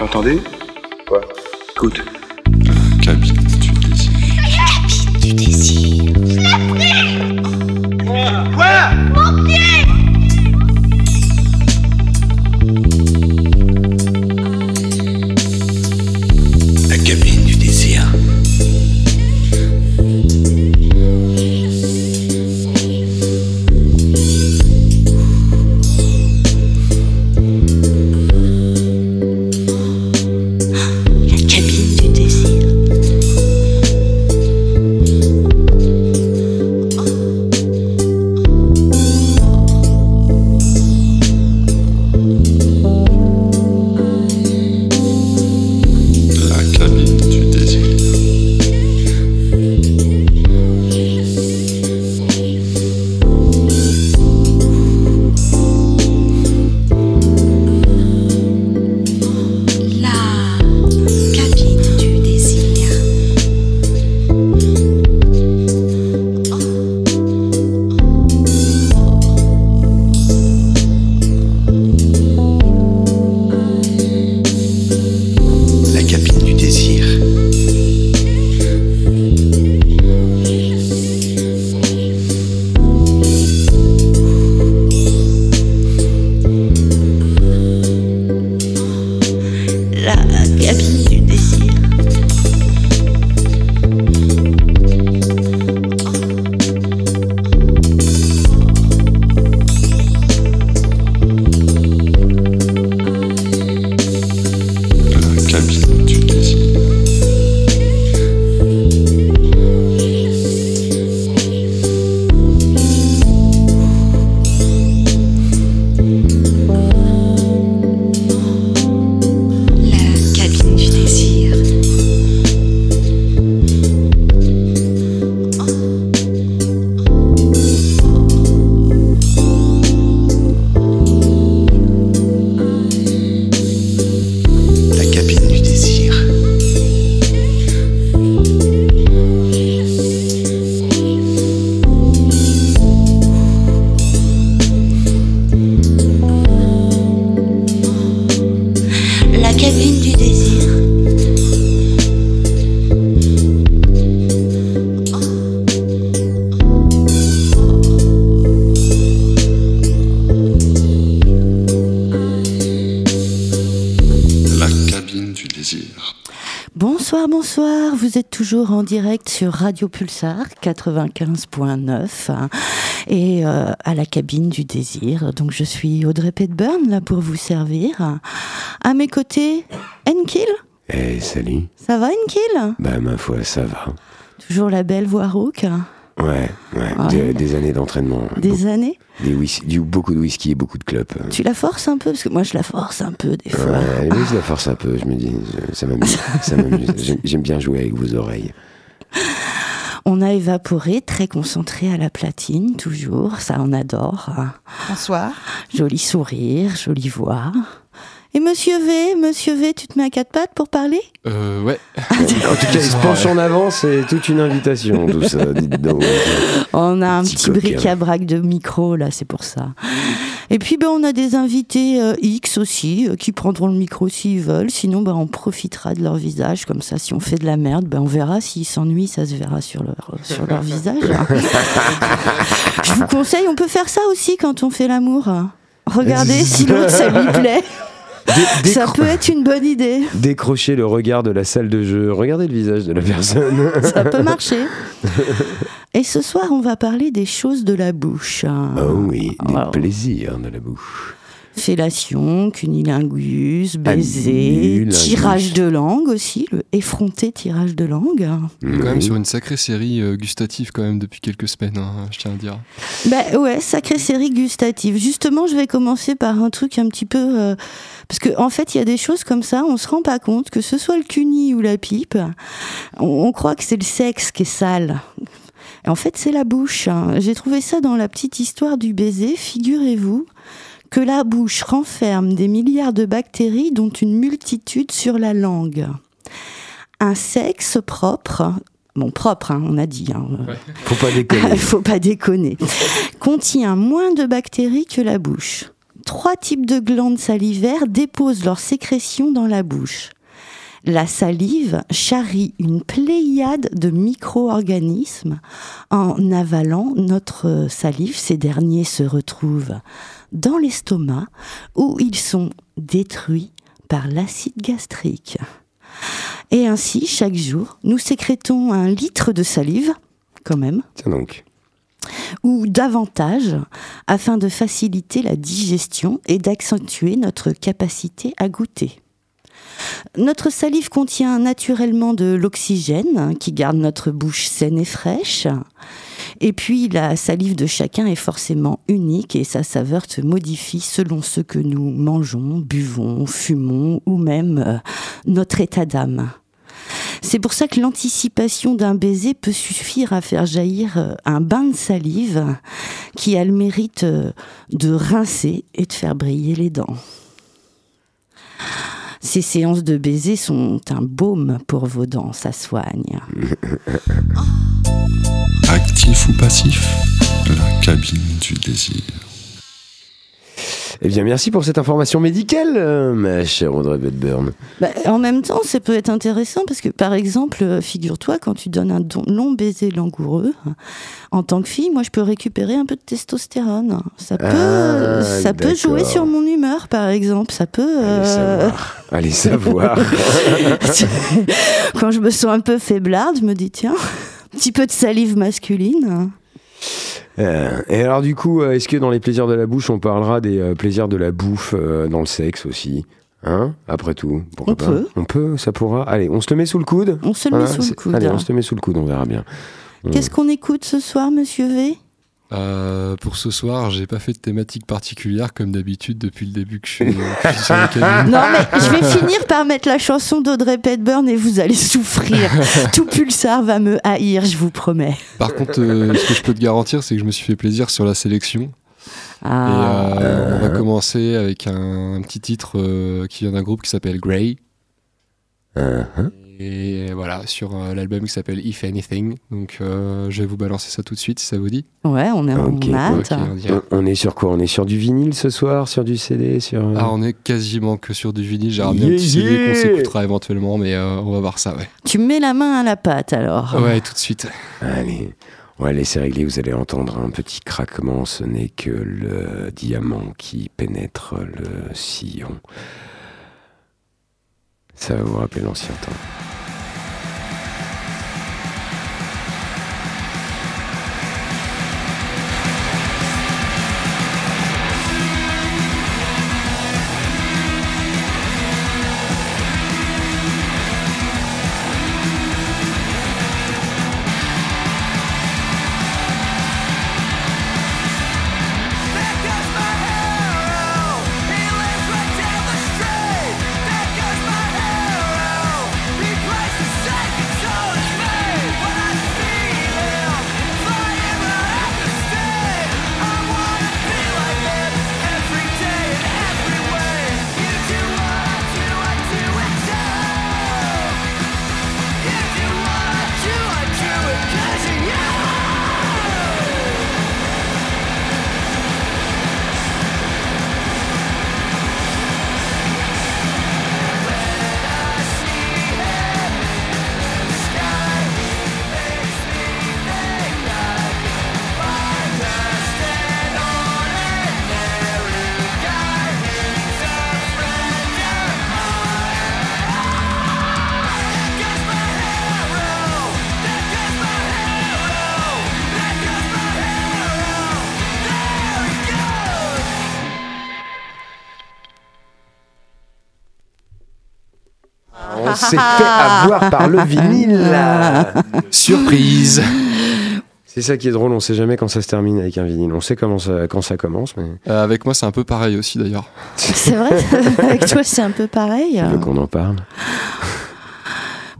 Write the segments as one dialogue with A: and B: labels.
A: T'entendez
B: Quoi
A: Écoute.
C: Cabine du désir.
D: du désir.
E: Toujours en direct sur Radio Pulsar 95.9 hein, et euh, à la cabine du désir. Donc je suis Audrey Petburn là pour vous servir. À mes côtés, Enkil.
B: Eh, salut.
E: Ça va Enkil
B: Bah, ma foi, ça va.
E: Toujours la belle voix rauque.
B: Ouais, ouais.
E: Ouais.
B: Des, des années d'entraînement.
E: Des années?
B: Des du, beaucoup de whisky et beaucoup de clopes.
E: Tu la forces un peu? Parce que moi je la force un peu des fois.
B: Ouais, oui, je la force un peu, je me dis, ça m'amuse. ça m'amuse. J'aime- J'aime bien jouer avec vos oreilles.
E: On a évaporé, très concentré à la platine, toujours. Ça, on adore.
F: Bonsoir.
E: Joli sourire, jolie voix. Et Monsieur V, Monsieur V, tu te mets à quatre pattes pour parler?
G: Euh, ouais.
B: En tout cas, il se penche en avant, c'est toute une invitation, tout ça. dites donc.
E: On a un
B: Petit
E: petit bric-à-brac de micro, là, c'est pour ça. Et puis, ben, on a des invités euh, X aussi, euh, qui prendront le micro s'ils veulent. Sinon, ben, on profitera de leur visage. Comme ça, si on fait de la merde, ben, on verra. S'ils s'ennuient, ça se verra sur leur, sur leur visage. Je vous conseille, on peut faire ça aussi quand on fait l'amour. Regardez si l'autre, ça lui plaît.
B: Dé-
E: Ça peut être une bonne idée.
B: Décrocher le regard de la salle de jeu. Regardez le visage de la personne.
E: Ça peut marcher. Et ce soir, on va parler des choses de la bouche.
B: Oh oui, des
E: Alors.
B: plaisirs de la bouche.
E: Fellation, cunilingus, baiser, tirage de langue aussi, le effronté tirage de langue.
G: On est quand même sur une sacrée série euh, gustative quand même depuis quelques semaines, hein, je tiens à dire.
E: Ben ouais, sacrée série gustative. Justement, je vais commencer par un truc un petit peu... euh, parce qu'en en fait, il y a des choses comme ça, on se rend pas compte, que ce soit le cuni ou la pipe, on, on croit que c'est le sexe qui est sale. En fait, c'est la bouche. hein. J'ai trouvé ça dans la petite histoire du baiser. Figurez-vous que la bouche renferme des milliards de bactéries dont une multitude sur la langue. Un sexe propre, bon propre, hein, on a dit, hein,
B: Faut pas déconner.
E: il faut pas déconner, contient moins de bactéries que la bouche. trois types de glandes salivaires déposent leurs sécrétions dans la bouche. La salive charrie une pléiade de micro-organismes. En avalant notre salive, ces derniers se retrouvent dans l'estomac où ils sont détruits par l'acide gastrique. Et ainsi, chaque jour, nous sécrétons un litre de salive, quand même,
B: Tiens donc.
E: ou davantage, afin de faciliter la digestion et d'accentuer notre capacité à goûter. Notre salive contient naturellement de l'oxygène hein, qui garde notre bouche saine et fraîche. Et puis la salive de chacun est forcément unique et sa saveur se modifie selon ce que nous mangeons, buvons, fumons ou même euh, notre état d'âme. C'est pour ça que l'anticipation d'un baiser peut suffire à faire jaillir euh, un bain de salive qui a le mérite euh, de rincer et de faire briller les dents. Ces séances de baiser sont un baume pour vos dents, ça soigne.
C: Actif ou passif La cabine du désir.
B: Eh bien, merci pour cette information médicale, euh, ma chère Audrey Bedburn.
E: Bah, en même temps, ça peut être intéressant parce que, par exemple, euh, figure-toi, quand tu donnes un don- long baiser langoureux, en tant que fille, moi, je peux récupérer un peu de testostérone. Ça peut,
B: Ah,
E: ça peut jouer sur mon humeur, par exemple. Ça peut.
B: Allez
E: euh,
B: savoir. Allez savoir.
E: quand je me sens un peu faiblarde, je me dis tiens, petit peu de salive masculine.
B: Euh, et alors, du coup, euh, est-ce que dans les plaisirs de la bouche, on parlera des euh, plaisirs de la bouffe euh, dans le sexe aussi? Hein? Après tout, pourquoi
E: On
B: pas?
E: peut.
B: On peut, ça pourra. Allez, on se le met sous le coude?
E: On se le met sous le coude.
B: Allez, on se le met sous le coude, on verra bien.
E: Qu'est-ce qu'on écoute ce soir, monsieur V?
G: Euh, pour ce soir, j'ai pas fait de thématique particulière comme d'habitude depuis le début que je suis, que je suis sur la cabine.
E: Non, mais je vais finir par mettre la chanson d'Audrey Hepburn et vous allez souffrir. Tout Pulsar va me haïr, je vous promets.
G: Par contre, euh, ce que je peux te garantir, c'est que je me suis fait plaisir sur la sélection. Et
E: Ah.
G: euh, on va commencer avec un, un petit titre euh, qui vient d'un groupe qui s'appelle Grey.
B: Hein.
G: Et voilà, sur euh, l'album qui s'appelle If Anything. Donc euh, je vais vous balancer ça tout de suite si ça vous dit.
E: Ouais, on est en hâte.
G: Ok, on dirait.
B: on, on est sur quoi? On est sur du vinyle ce soir Sur du CD sur... euh,
G: Ah, on est quasiment que sur du vinyle. J'ai ramené
B: Yeah,
G: un petit CD qu'on s'écoutera éventuellement, mais euh, on va voir ça, ouais.
E: Tu mets la main à la pâte alors.
G: Ouais, tout de suite.
B: Allez, on va laisser régler. Vous allez entendre un petit craquement. Ce n'est que le diamant qui pénètre le sillon. Ça va vous rappeler l'ancien temps. On s'est fait avoir par le vinyle.
G: Surprise
B: C'est ça qui est drôle. On sait jamais quand ça se termine avec un vinyle. On sait comment ça, quand ça commence, mais
G: Euh, Avec moi, c'est un peu pareil aussi d'ailleurs.
E: C'est vrai Avec toi, c'est un peu pareil.
B: tu veux qu'on en parle?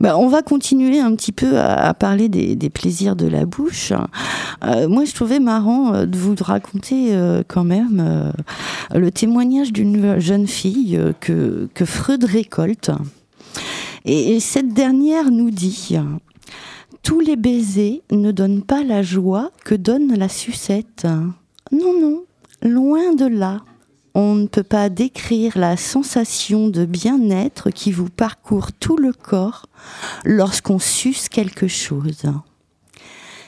E: Bah, on va continuer un petit peu à, à parler des, des plaisirs de la bouche. Euh, moi, je trouvais marrant euh, de vous raconter euh, quand même euh, le témoignage d'une jeune fille euh, que, que Freud récolte. Et, et cette dernière nous dit Tous les baisers ne donnent pas la joie que donne la sucette. Non, non, loin de là. on ne peut pas décrire la sensation de bien-être qui vous parcourt tout le corps lorsqu'on suce quelque chose.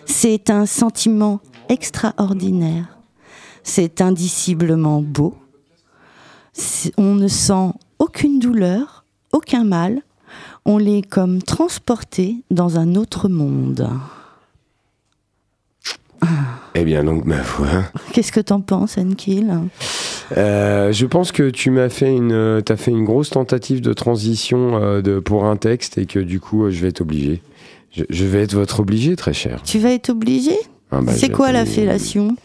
E: C'est un sentiment extraordinaire. C'est indiciblement beau. On ne sent aucune douleur, aucun mal. On l'est comme transporté dans un autre monde.
B: Eh bien, donc, ma foi.
E: Qu'est-ce que t'en penses, Ankill
B: Euh, je pense que tu m'as fait une, euh, t'as fait une grosse tentative de transition euh, de, pour un texte et que du coup, euh, je vais être obligé. Je, je vais être votre obligé, très cher.
E: Tu vas être obligé?
B: Ah bah,
E: C'est quoi la fellation?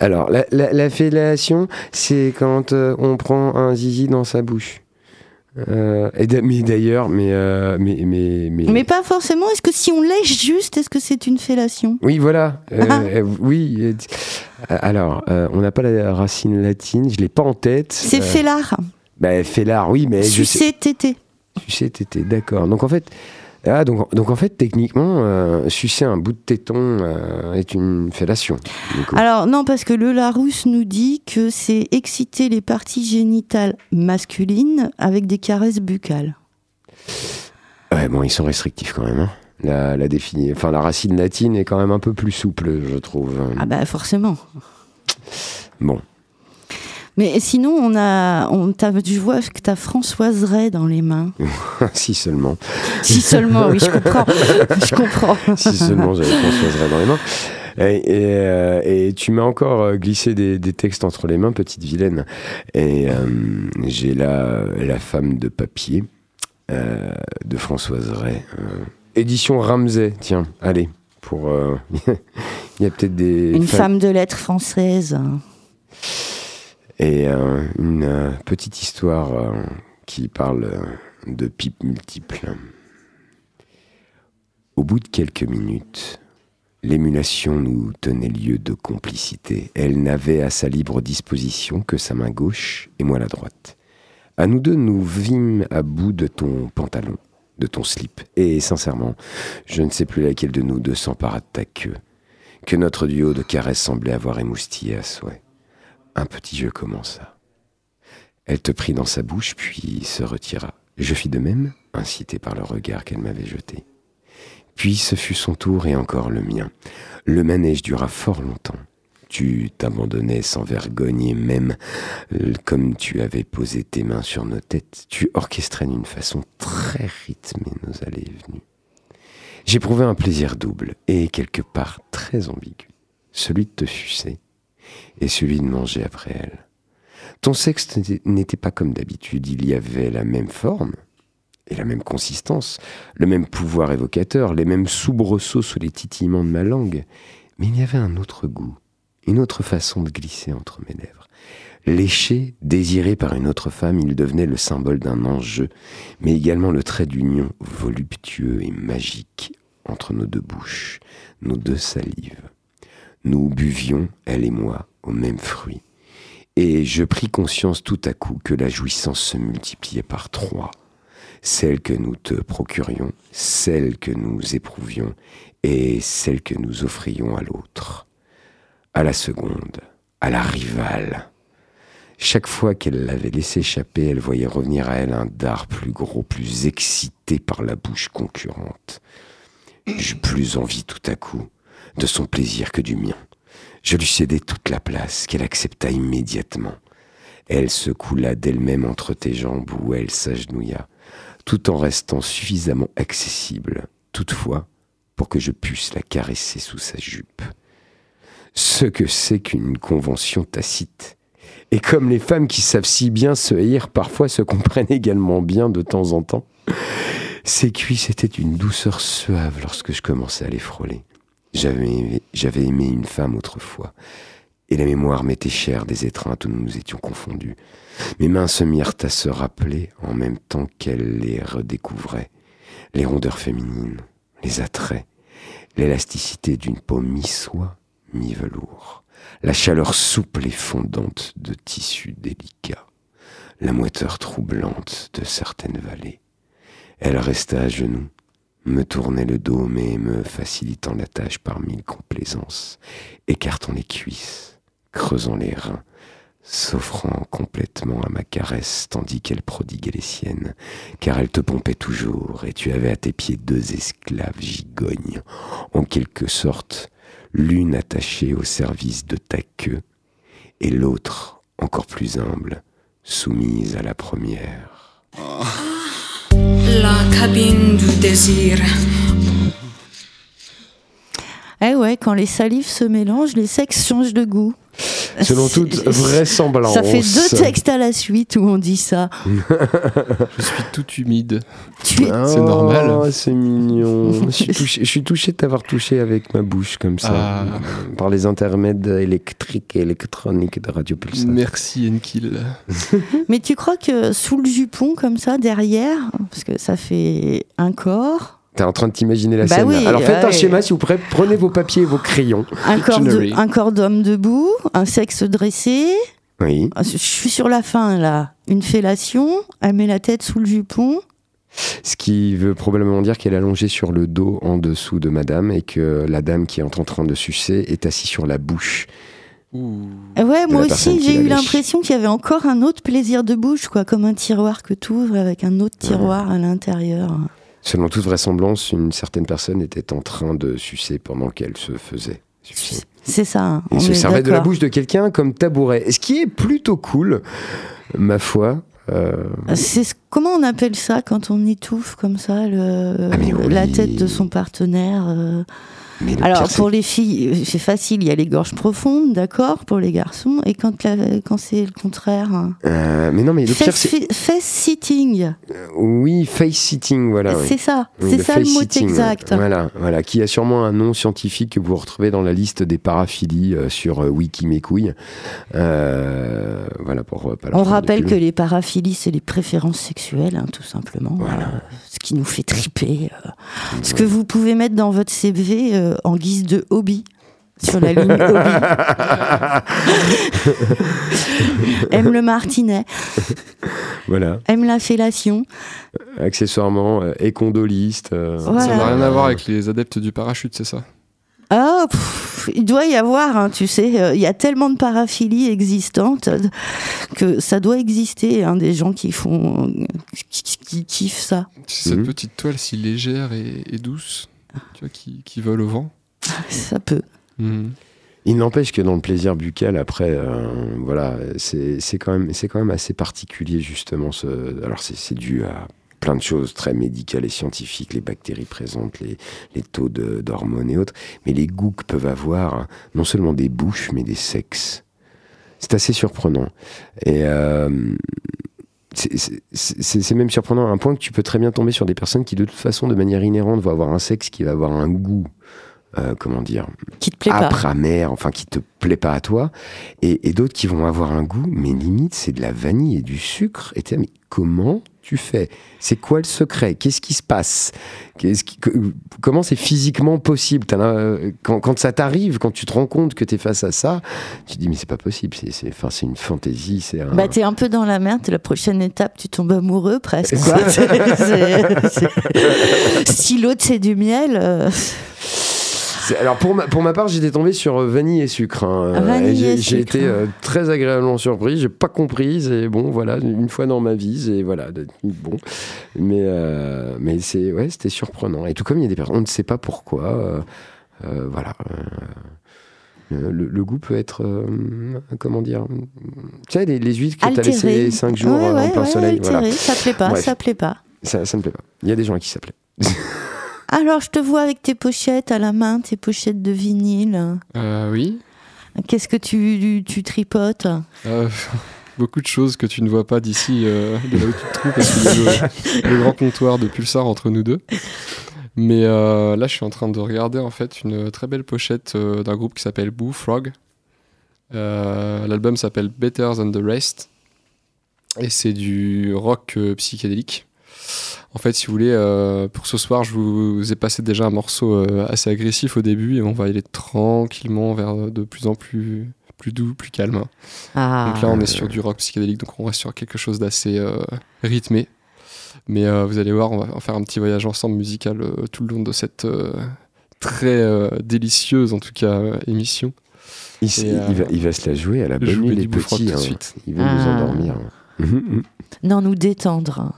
B: Alors, la, la- la fellation, c'est quand on prend un zizi dans sa bouche. Euh, et mais d'ailleurs, mais, euh, mais, mais, mais,
E: Mais pas forcément. Est-ce que si on lèche juste, est-ce que c'est une fellation?
B: Oui, voilà. Euh, oui. alors, on n'a pas la racine latine, je l'ai pas en tête.
E: C'est
B: Euh,
E: fellar.
B: Bah, fellard, oui, mais je sais.
E: Tété.
B: Sucer tété, d'accord. Donc en fait, ah, donc, donc en fait, techniquement, euh, sucer un bout de téton euh, est une fellation.
E: Alors non, parce que le Larousse nous dit que c'est exciter les parties génitales masculines avec des caresses buccales.
B: Ouais, bon, ils sont restrictifs quand même. hein. La, la enfin, la racine latine est quand même un peu plus souple, je trouve.
E: Ah bah forcément.
B: Bon,
E: Mais sinon, on a, on t'a- je vois que t'as Françoise Ray dans les mains.
B: si seulement.
E: Si seulement, oui, je comprends. Je comprends.
B: si seulement j'avais Françoise Ray dans les mains. Et, et, euh, et tu m'as encore euh, glissé des, des textes entre les mains, petite vilaine. Et euh, j'ai la, la femme de papier euh, de Françoise Ray. édition Ramsey, tiens, allez. Pour, il y a peut-être des.
E: Une femme de lettres française.
B: Et euh, une euh, petite histoire euh, qui parle de pipes multiples. Au bout de quelques minutes, l'émulation nous tenait lieu de complicité. Elle n'avait à sa libre disposition que sa main gauche et moi la droite. À nous deux, nous vîmes à bout de ton pantalon, de ton slip. Et sincèrement, je ne sais plus laquelle de nous deux s'empara de ta queue, que notre duo de caresses semblait avoir émoustillé à souhait. Un petit jeu commença. Elle te prit dans sa bouche, puis se retira. Je fis de même, incité par le regard qu'elle m'avait jeté. Puis ce fut son tour et encore le mien. Le manège dura fort longtemps. Tu t'abandonnais sans vergogne et même euh, comme tu avais posé tes mains sur nos têtes, tu orchestrais d'une façon très rythmée nos allées et venues. J'éprouvais un plaisir double et quelque part très ambigu, celui de te sucer et celui de manger après elle. Ton sexe n'était- pas comme d'habitude, il y avait la même forme et la même consistance, le même pouvoir évocateur, les mêmes soubresauts sous les titillements de ma langue, mais il y avait un autre goût, une autre façon de glisser entre mes lèvres. Léché, désiré par une autre femme, il devenait le symbole d'un enjeu, mais également le trait d'union voluptueux et magique entre nos deux bouches, nos deux salives. Nous buvions, elle et moi, au même fruit. Et je pris conscience tout à coup que la jouissance se multipliait par trois. Celle que nous te procurions, celle que nous éprouvions, et celle que nous offrions à l'autre. À la seconde, à la rivale. Chaque fois qu'elle l'avait laissé échapper, elle voyait revenir à elle un dard plus gros, plus excité par la bouche concurrente. J'eus plus envie tout à coup de son plaisir que du mien. Je lui cédai toute la place, qu'elle accepta immédiatement. Elle se coula d'elle-même entre tes jambes où elle s'agenouilla, tout en restant suffisamment accessible, toutefois, pour que je puisse la caresser sous sa jupe. Ce que c'est qu'une convention tacite. Et comme les femmes qui savent si bien se haïr parfois se comprennent également bien de temps en temps, ses cuisses étaient une douceur suave lorsque je commençais à les frôler. J'avais aimé, une femme autrefois, et la mémoire m'était chère des étreintes où nous nous étions confondus. Mes mains se mirent à se rappeler en même temps qu'elles les redécouvraient, les rondeurs féminines, les attraits, l'élasticité d'une peau mi-soie, mi-velours, la chaleur souple et fondante de tissus délicats, la moiteur troublante de certaines vallées. Elle resta à genoux, me tournait le dos, mais me facilitant la tâche par mille complaisances, écartant les cuisses, creusant les reins, s'offrant complètement à ma caresse tandis qu'elle prodiguait les siennes, car elle te pompait toujours, et tu avais à tes pieds deux esclaves gigognes, en quelque sorte, l'une attachée au service de ta queue, et l'autre, encore plus humble, soumise à la première.
A: La cabine du désir.
E: Eh ouais, quand les salives se mélangent, les sexes changent de goût.
B: Selon toute vraisemblance.
E: Ça fait deux textes à la suite où on dit ça.
G: Je suis tout humide.
E: Tu es-
G: C'est normal.
B: Oh, c'est mignon. je, suis touché, je suis touché de t'avoir touché avec ma bouche comme ça,
G: Ah.
B: par les intermèdes électriques et électroniques de Radio Pulsar.
G: Merci Enkil.
E: Mais tu crois que sous le jupon, comme ça, derrière, parce que ça fait un corps,
B: T'es en train de t'imaginer la
E: Bah
B: scène.
E: oui,
B: Alors faites un schéma, s'il vous plaît. Prenez vos papiers et vos crayons.
E: un corps, de- d'homme debout, un sexe dressé.
B: Oui.
E: Ah, Je suis sur la fin là. Une fellation, elle met la tête sous le jupon.
B: Ce qui veut probablement dire qu'elle est allongée sur le dos en dessous de madame et que la dame qui est en train de sucer est assise sur la bouche.
E: Et Ouais, moi aussi, j'ai eu l'impression qu'il y avait encore un autre plaisir de bouche, quoi, comme un tiroir que tu ouvres avec un autre tiroir à l'intérieur.
B: Selon toute vraisemblance, une certaine personne était en train de sucer pendant qu'elle se faisait sucer.
E: C'est ça. hein,
B: Et
E: on
B: se servait de la bouche de quelqu'un comme tabouret. Et Ce qui est plutôt cool, ma foi. euh,
E: C'est ce- comment on appelle ça quand on étouffe comme ça le,
B: Ah, oui.
E: la tête de son partenaire. euh.
B: Le
E: Alors pour les filles, euh, c'est facile, il y a les gorges profondes, d'accord, pour les garçons. Et quand, la- quand c'est le contraire, hein.
B: Euh, mais non, mais le pire,
E: face,
B: c'est.
E: face sitting,
B: Oui, face sitting, voilà. oui.
E: c'est ça,
B: Oui,
E: c'est ça le mot
B: sitting,
E: exact.
B: Voilà, voilà, qui a sûrement un nom scientifique que vous retrouvez dans la liste des paraphilies euh, sur euh, Wiki mes couilles. Euh, voilà pour euh, pas
E: On rappelle que les paraphilies, c'est les préférences sexuelles, hein, tout simplement.
B: Voilà.
E: Qui nous fait triper. euh. Ce que vous pouvez mettre dans votre CV euh, en guise de hobby. Sur la ligne hobby. aime le martinet,
B: Voilà,
E: aime la fellation.
B: accessoirement, euh, écondoliste. euh,
E: Voilà.
G: Ça n'a rien à voir avec les adeptes du parachute, c'est ça?
E: Ah, pff, il doit y avoir, hein, tu sais, euh, il y a tellement de paraphilies existantes que ça doit exister, hein, des gens qui font, qui, qui- qui kiffent ça.
G: C'est cette
B: Mhm.
G: petite toile si légère et, et douce, tu vois, qui, qui vole au vent.
E: Ça peut.
G: Mhm.
B: Il n'empêche que dans le plaisir buccal, après, euh, voilà, c'est c'est quand, même- c'est quand même assez particulier, justement. Ce, alors, c'est c'est dû à plein de choses très médicales et scientifiques, les bactéries présentes, les, les taux de- d'hormones et autres, mais les goûts que peuvent avoir hein, non seulement des bouches, mais des sexes. C'est assez surprenant. Et. euh, c'est- même surprenant à un point que tu peux très bien tomber sur des personnes qui, de toute façon, de manière inhérente, vont avoir un sexe qui va avoir un goût, euh, comment dire,
E: Qui te plaît pas.
B: amer, enfin qui te plaît pas à toi, et, et d'autres qui vont avoir un goût, mais limite c'est de la vanille et du sucre. Et là, mais comment tu fais C'est quoi le secret Qu'est-ce qui se passe qui- Comment c'est physiquement possible euh, quand, quand ça t'arrive, quand tu te rends compte que t'es face à ça, tu te dis mais c'est pas possible. C'est enfin, une fantaisie. C'est un...
E: Bah, t'es un peu dans la merde, la prochaine étape, tu tombes amoureux presque. Si l'autre c'est du miel, euh,
B: Alors pour ma, pour ma part, j'étais tombé sur euh, vanille et sucre. hein.
E: Vanille
B: Et j'ai-
E: et
B: été euh, très agréablement surpris. J'ai pas compris. C'est bon, voilà, une fois dans ma vie, c'est voilà, bon. Mais euh, mais c'est ouais, c'était surprenant. Et tout comme il y a des personnes, on ne sait pas pourquoi. euh, euh, voilà. euh, le, le goût peut être, euh, comment dire, tu sais, les, les huîtres que tu as laissées 5 jours
E: Ouais,
B: euh,
E: ouais,
B: en plein
E: ouais,
B: soleil.
E: altéré.
B: Voilà.
E: Ça plaît pas,
B: Bref.
E: ça plaît pas.
B: Ça, ça me plaît pas. Il y a des gens à qui ça plaît.
E: Alors, je te vois avec tes pochettes à la main, tes pochettes de vinyle.
G: Euh, oui.
E: Qu'est-ce que tu, tu tripotes?
G: Euh, beaucoup de choses que tu ne vois pas d'ici, euh, de là où tu te trouves, parce a le, le grand comptoir de Pulsar entre nous deux. Mais euh, là, je suis en train de regarder en fait une très belle pochette d'un groupe qui s'appelle Boo Frog. L'album s'appelle Better Than the Rest et c'est du rock psychédélique. En fait, si vous voulez, euh, pour ce soir, je vous ai passé déjà un morceau euh, assez agressif au début et on va aller tranquillement vers de plus en plus, plus doux, plus calme.
E: Ah,
G: Donc là, on est sur du rock psychédélique, donc on reste sur quelque chose d'assez euh, rythmé. Mais euh, vous allez voir, on va faire un petit voyage ensemble musical euh, tout le long de cette euh, très euh, délicieuse, en tout cas, euh, émission.
B: Il, s-
G: Et,
B: il
G: euh,
B: va, il va se la jouer à la bonne nuit les petits.
G: tout de
B: hein.
G: suite.
B: Il va nous
E: Ah.
B: endormir.
E: Non, nous détendre.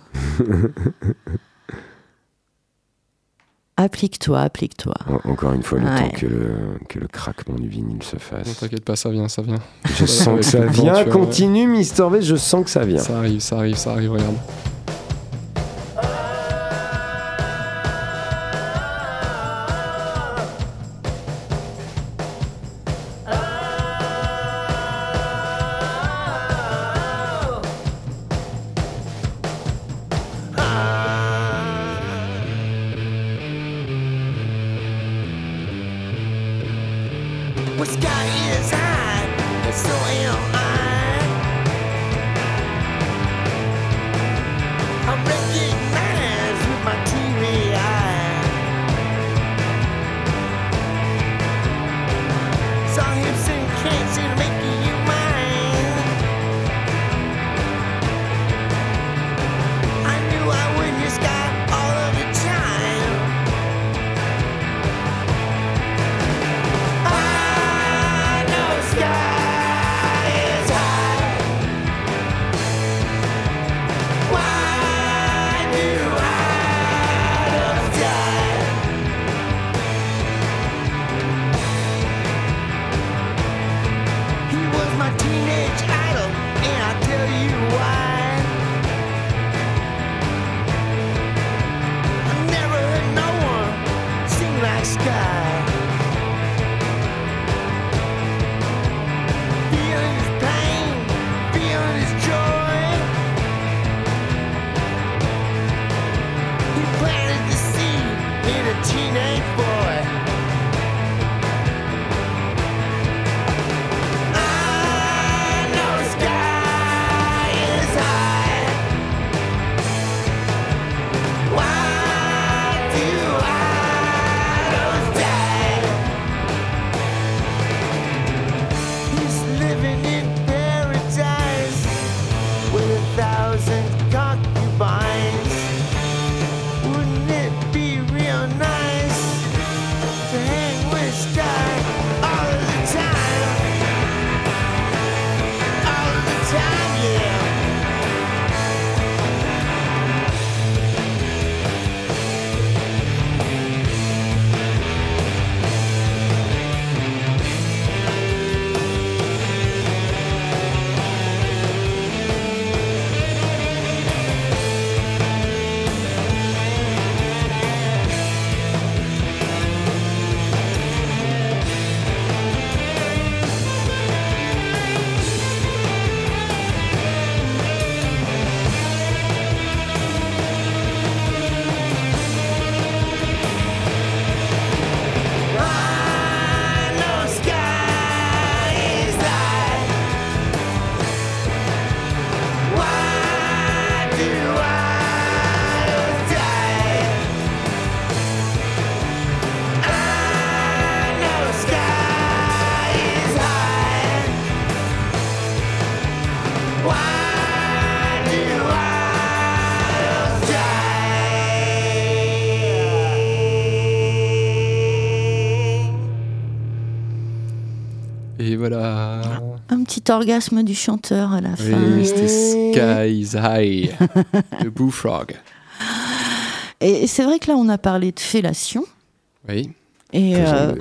E: applique-toi, applique-toi.
B: En- Encore une fois, le
E: Ouais.
B: temps que le, que le craquement du vinyle se
G: Non,
B: fasse.
G: t'inquiète pas, ça vient, ça vient.
B: Je sens que ça vient. Continue, Mister V, je sens que ça vient.
G: Ça arrive, ça arrive, ça arrive, regarde.
F: Well, sky is high, and so am I.
E: Orgasme du chanteur à la fin.
G: Oui, c'était Sky is High, le Bullfrog.
E: Et c'est vrai que là, on a parlé de fellation.
G: Oui.
E: Et euh,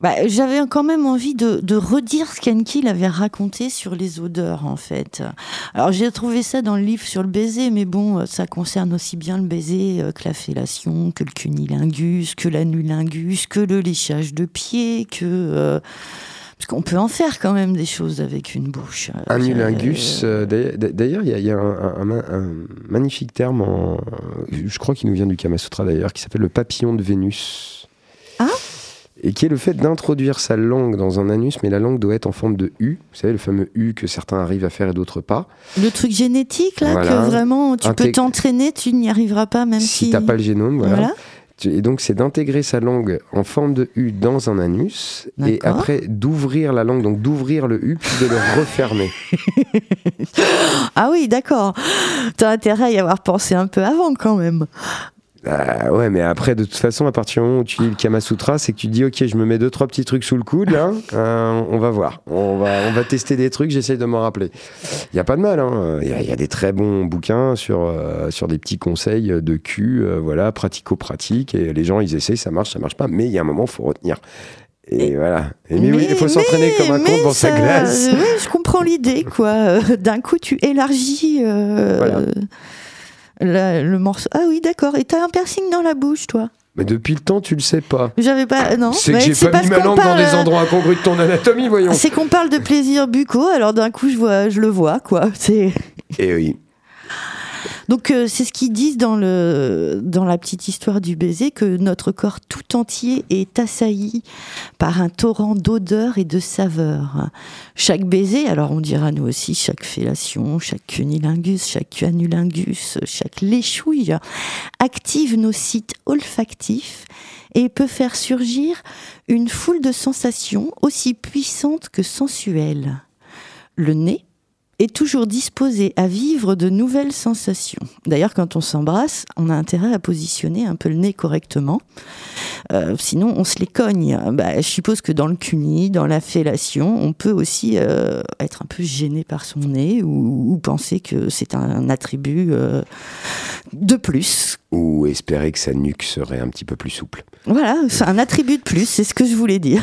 E: bah, j'avais quand même envie de, de redire ce qu'Anki avait raconté sur les odeurs, en fait. Alors, j'ai trouvé ça dans le livre sur le baiser, mais bon, euh, ça concerne aussi bien le baiser euh, que la fellation, que le cunilingus, que l'anulingus, que le léchage de pied, que. euh, parce qu'on peut en faire quand même des choses avec une bouche.
B: Un
E: Euh,
B: nulingus, euh, d'ailleurs- il y a, il y a un, un- un ma- un magnifique terme, en, je crois qu'il nous vient du Kama Sutra d'ailleurs, qui s'appelle le papillon de Vénus.
E: Ah
B: Et qui est le fait d'introduire sa langue dans un anus, mais la langue doit être en forme de U. Vous savez, le fameux U que certains arrivent à faire et d'autres pas.
E: Le truc génétique, là,
B: Voilà.
E: que vraiment, tu peux t'entraîner, tu n'y arriveras pas, même si.
B: si t'as pas le génome, voilà.
E: Voilà.
B: Et donc, c'est d'intégrer sa langue en forme de U dans un anus, et après d'ouvrir la langue, donc d'ouvrir le U, puis de le refermer.
E: Ah oui, d'accord. T'as intérêt à y avoir pensé un peu avant quand même.
B: Ah ouais, mais après, de toute façon, à partir du moment où tu lis le Kama Sutra, c'est que tu te dis, ok, je me mets deux, trois petits trucs sous le coude, là, euh, on va voir. On va, on va tester des trucs, j'essaye de m'en rappeler. Il n'y a pas de mal, hein. Il y, a- il y a des très bons bouquins sur, euh, sur des petits conseils de cul, euh, voilà, pratico-pratique, et les gens, ils essayent, ça marche, ça marche pas, mais il y a un moment, il faut retenir. Et, voilà. Et mais, oui, il faut s'entraîner comme un con devant sa glace.
E: je comprends l'idée, quoi. D'un coup, tu élargis
B: Voilà.
E: La- le morceau. Ah oui, d'accord. Et t'as un piercing dans la bouche, toi
B: Mais depuis le temps, tu le sais pas.
E: J'avais pas. Non.
B: C'est que
E: mais
B: j'ai pas mis ma dans des
E: euh,
B: endroits incongrus de ton anatomie, voyons.
E: C'est qu'on parle de plaisir buccaux, alors d'un coup, je, vois, je le vois, quoi. C'est.
B: Et oui.
E: Donc euh, c'est ce qu'ils disent dans, le, dans la petite histoire du baiser, que notre corps tout entier est assailli par un torrent d'odeurs et de saveurs. Chaque baiser, alors on dira nous aussi, chaque fellation, chaque cunilingus, chaque canulingus, chaque léchouille, active nos sites olfactifs et peut faire surgir une foule de sensations aussi puissantes que sensuelles. Le nez est toujours disposé à vivre de nouvelles sensations. D'ailleurs, quand on s'embrasse, on a intérêt à positionner un peu le nez correctement. Euh, sinon, on se les cogne. Bah, je suppose que dans le cuni, dans la fellation, on peut aussi euh, être un peu gêné par son nez ou, ou penser que c'est un attribut euh, de plus.
B: Ou espérer que sa nuque serait un petit peu plus souple.
E: Voilà, c'est un attribut de plus, c'est ce que je voulais dire.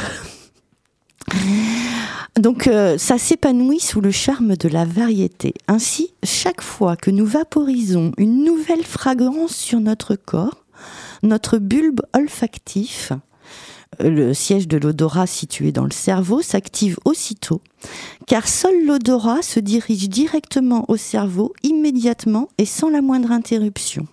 E: Donc euh, ça s'épanouit sous le charme de la variété. Ainsi, chaque fois que nous vaporisons une nouvelle fragrance sur notre corps, notre bulbe olfactif, euh, le siège de l'odorat situé dans le cerveau, s'active aussitôt, car seul l'odorat se dirige directement au cerveau immédiatement et sans la moindre interruption.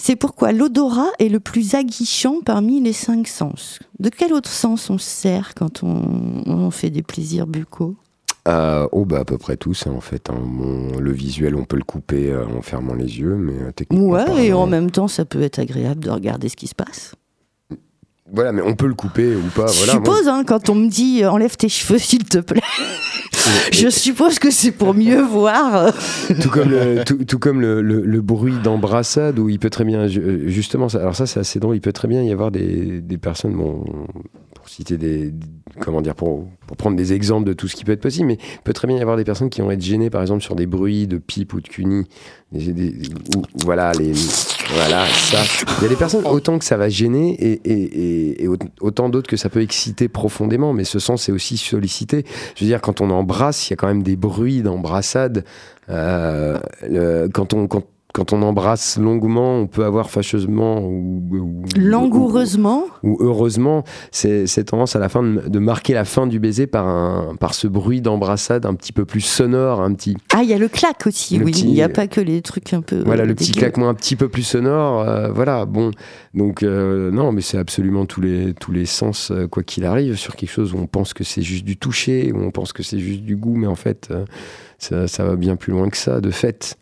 E: C'est pourquoi l'odorat est le plus aguichant parmi les cinq sens. De quel autre sens on se sert quand on, on fait des plaisirs buccaux
B: Euh, oh, bah à peu près tous, hein, en fait. hein. Bon, le visuel, on peut le couper euh, en fermant les yeux, mais euh, techniquement.
E: Ouais, et en même temps, ça peut être agréable de regarder ce qui se passe.
B: Voilà, mais on peut le couper ou pas.
E: Je
B: Voilà,
E: suppose, hein, quand on me dit euh, enlève tes cheveux, s'il te plaît. Je suppose que c'est pour mieux voir.
B: Tout comme, le, tout, tout comme le, le- le bruit d'embrassade, où il peut très bien. ju- Justement, ça- alors ça, c'est assez drôle. Il peut très bien y avoir des, des personnes, bon, pour citer des. Comment dire, pour, pour prendre des exemples de tout ce qui peut être possible, mais peut très bien y avoir des personnes qui vont être gênées, par exemple, sur des bruits de pipe ou de cuni. Des- des- ou- voilà, les. Voilà, ça. Il y a des personnes, autant que ça va gêner, et, et, et- et autant d'autres que ça peut exciter profondément, mais ce sens est aussi sollicité. Je veux dire, quand on embrasse, il y a quand même des bruits d'embrassade. Euh, quand, on, quand, quand on embrasse longuement, on peut avoir fâcheusement ou, ou-
E: Langoureusement.
B: ou, ou heureusement, c'est tendance à la fin de, de marquer la fin du baiser par, un, par ce bruit d'embrassade un petit peu plus sonore, un petit,
E: Ah, il y a le claque aussi,
B: Le
E: oui. Il n'y a pas que les trucs un peu.
B: voilà,
E: euh,
B: le petit claquement un petit peu plus sonore. euh, voilà, bon. Donc, euh, non, mais c'est absolument tous les, tous les sens, quoi qu'il arrive, sur quelque chose où on pense que c'est juste du toucher, où on pense que c'est juste du goût, mais en fait, ça, ça va bien plus loin que ça, de fait.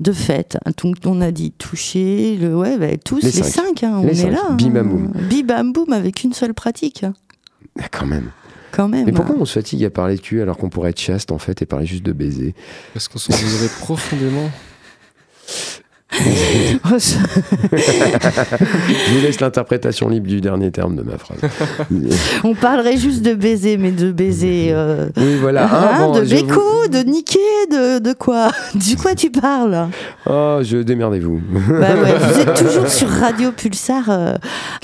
E: De fait, donc on a dit toucher, le, ouais, bah, tous
B: Les
E: les,
B: cinq.
E: cinq, hein, on
B: Les
E: est
B: cinq.
E: là.
B: Bim,
E: hein.
B: bam, boum.
E: Bim bam boum avec une seule pratique,
B: Ah, quand même.
E: quand même.
B: Mais pourquoi on se fatigue à parler de cul alors qu'on pourrait être chaste, en fait, et parler juste de baiser?
G: Parce qu'on s'ennuierait profondément.
B: Je vous laisse l'interprétation libre du dernier terme de ma phrase.
E: on parlerait juste de baiser, mais de baiser. euh,
B: oui, voilà.
E: hein,
B: Ah, bon,
E: de
B: vous-
E: béco, de niquer, de, de quoi? Du quoi tu parles?
B: Oh, je démerdez-vous.
E: Bah ouais, Vous êtes toujours sur Radio Pulsar euh,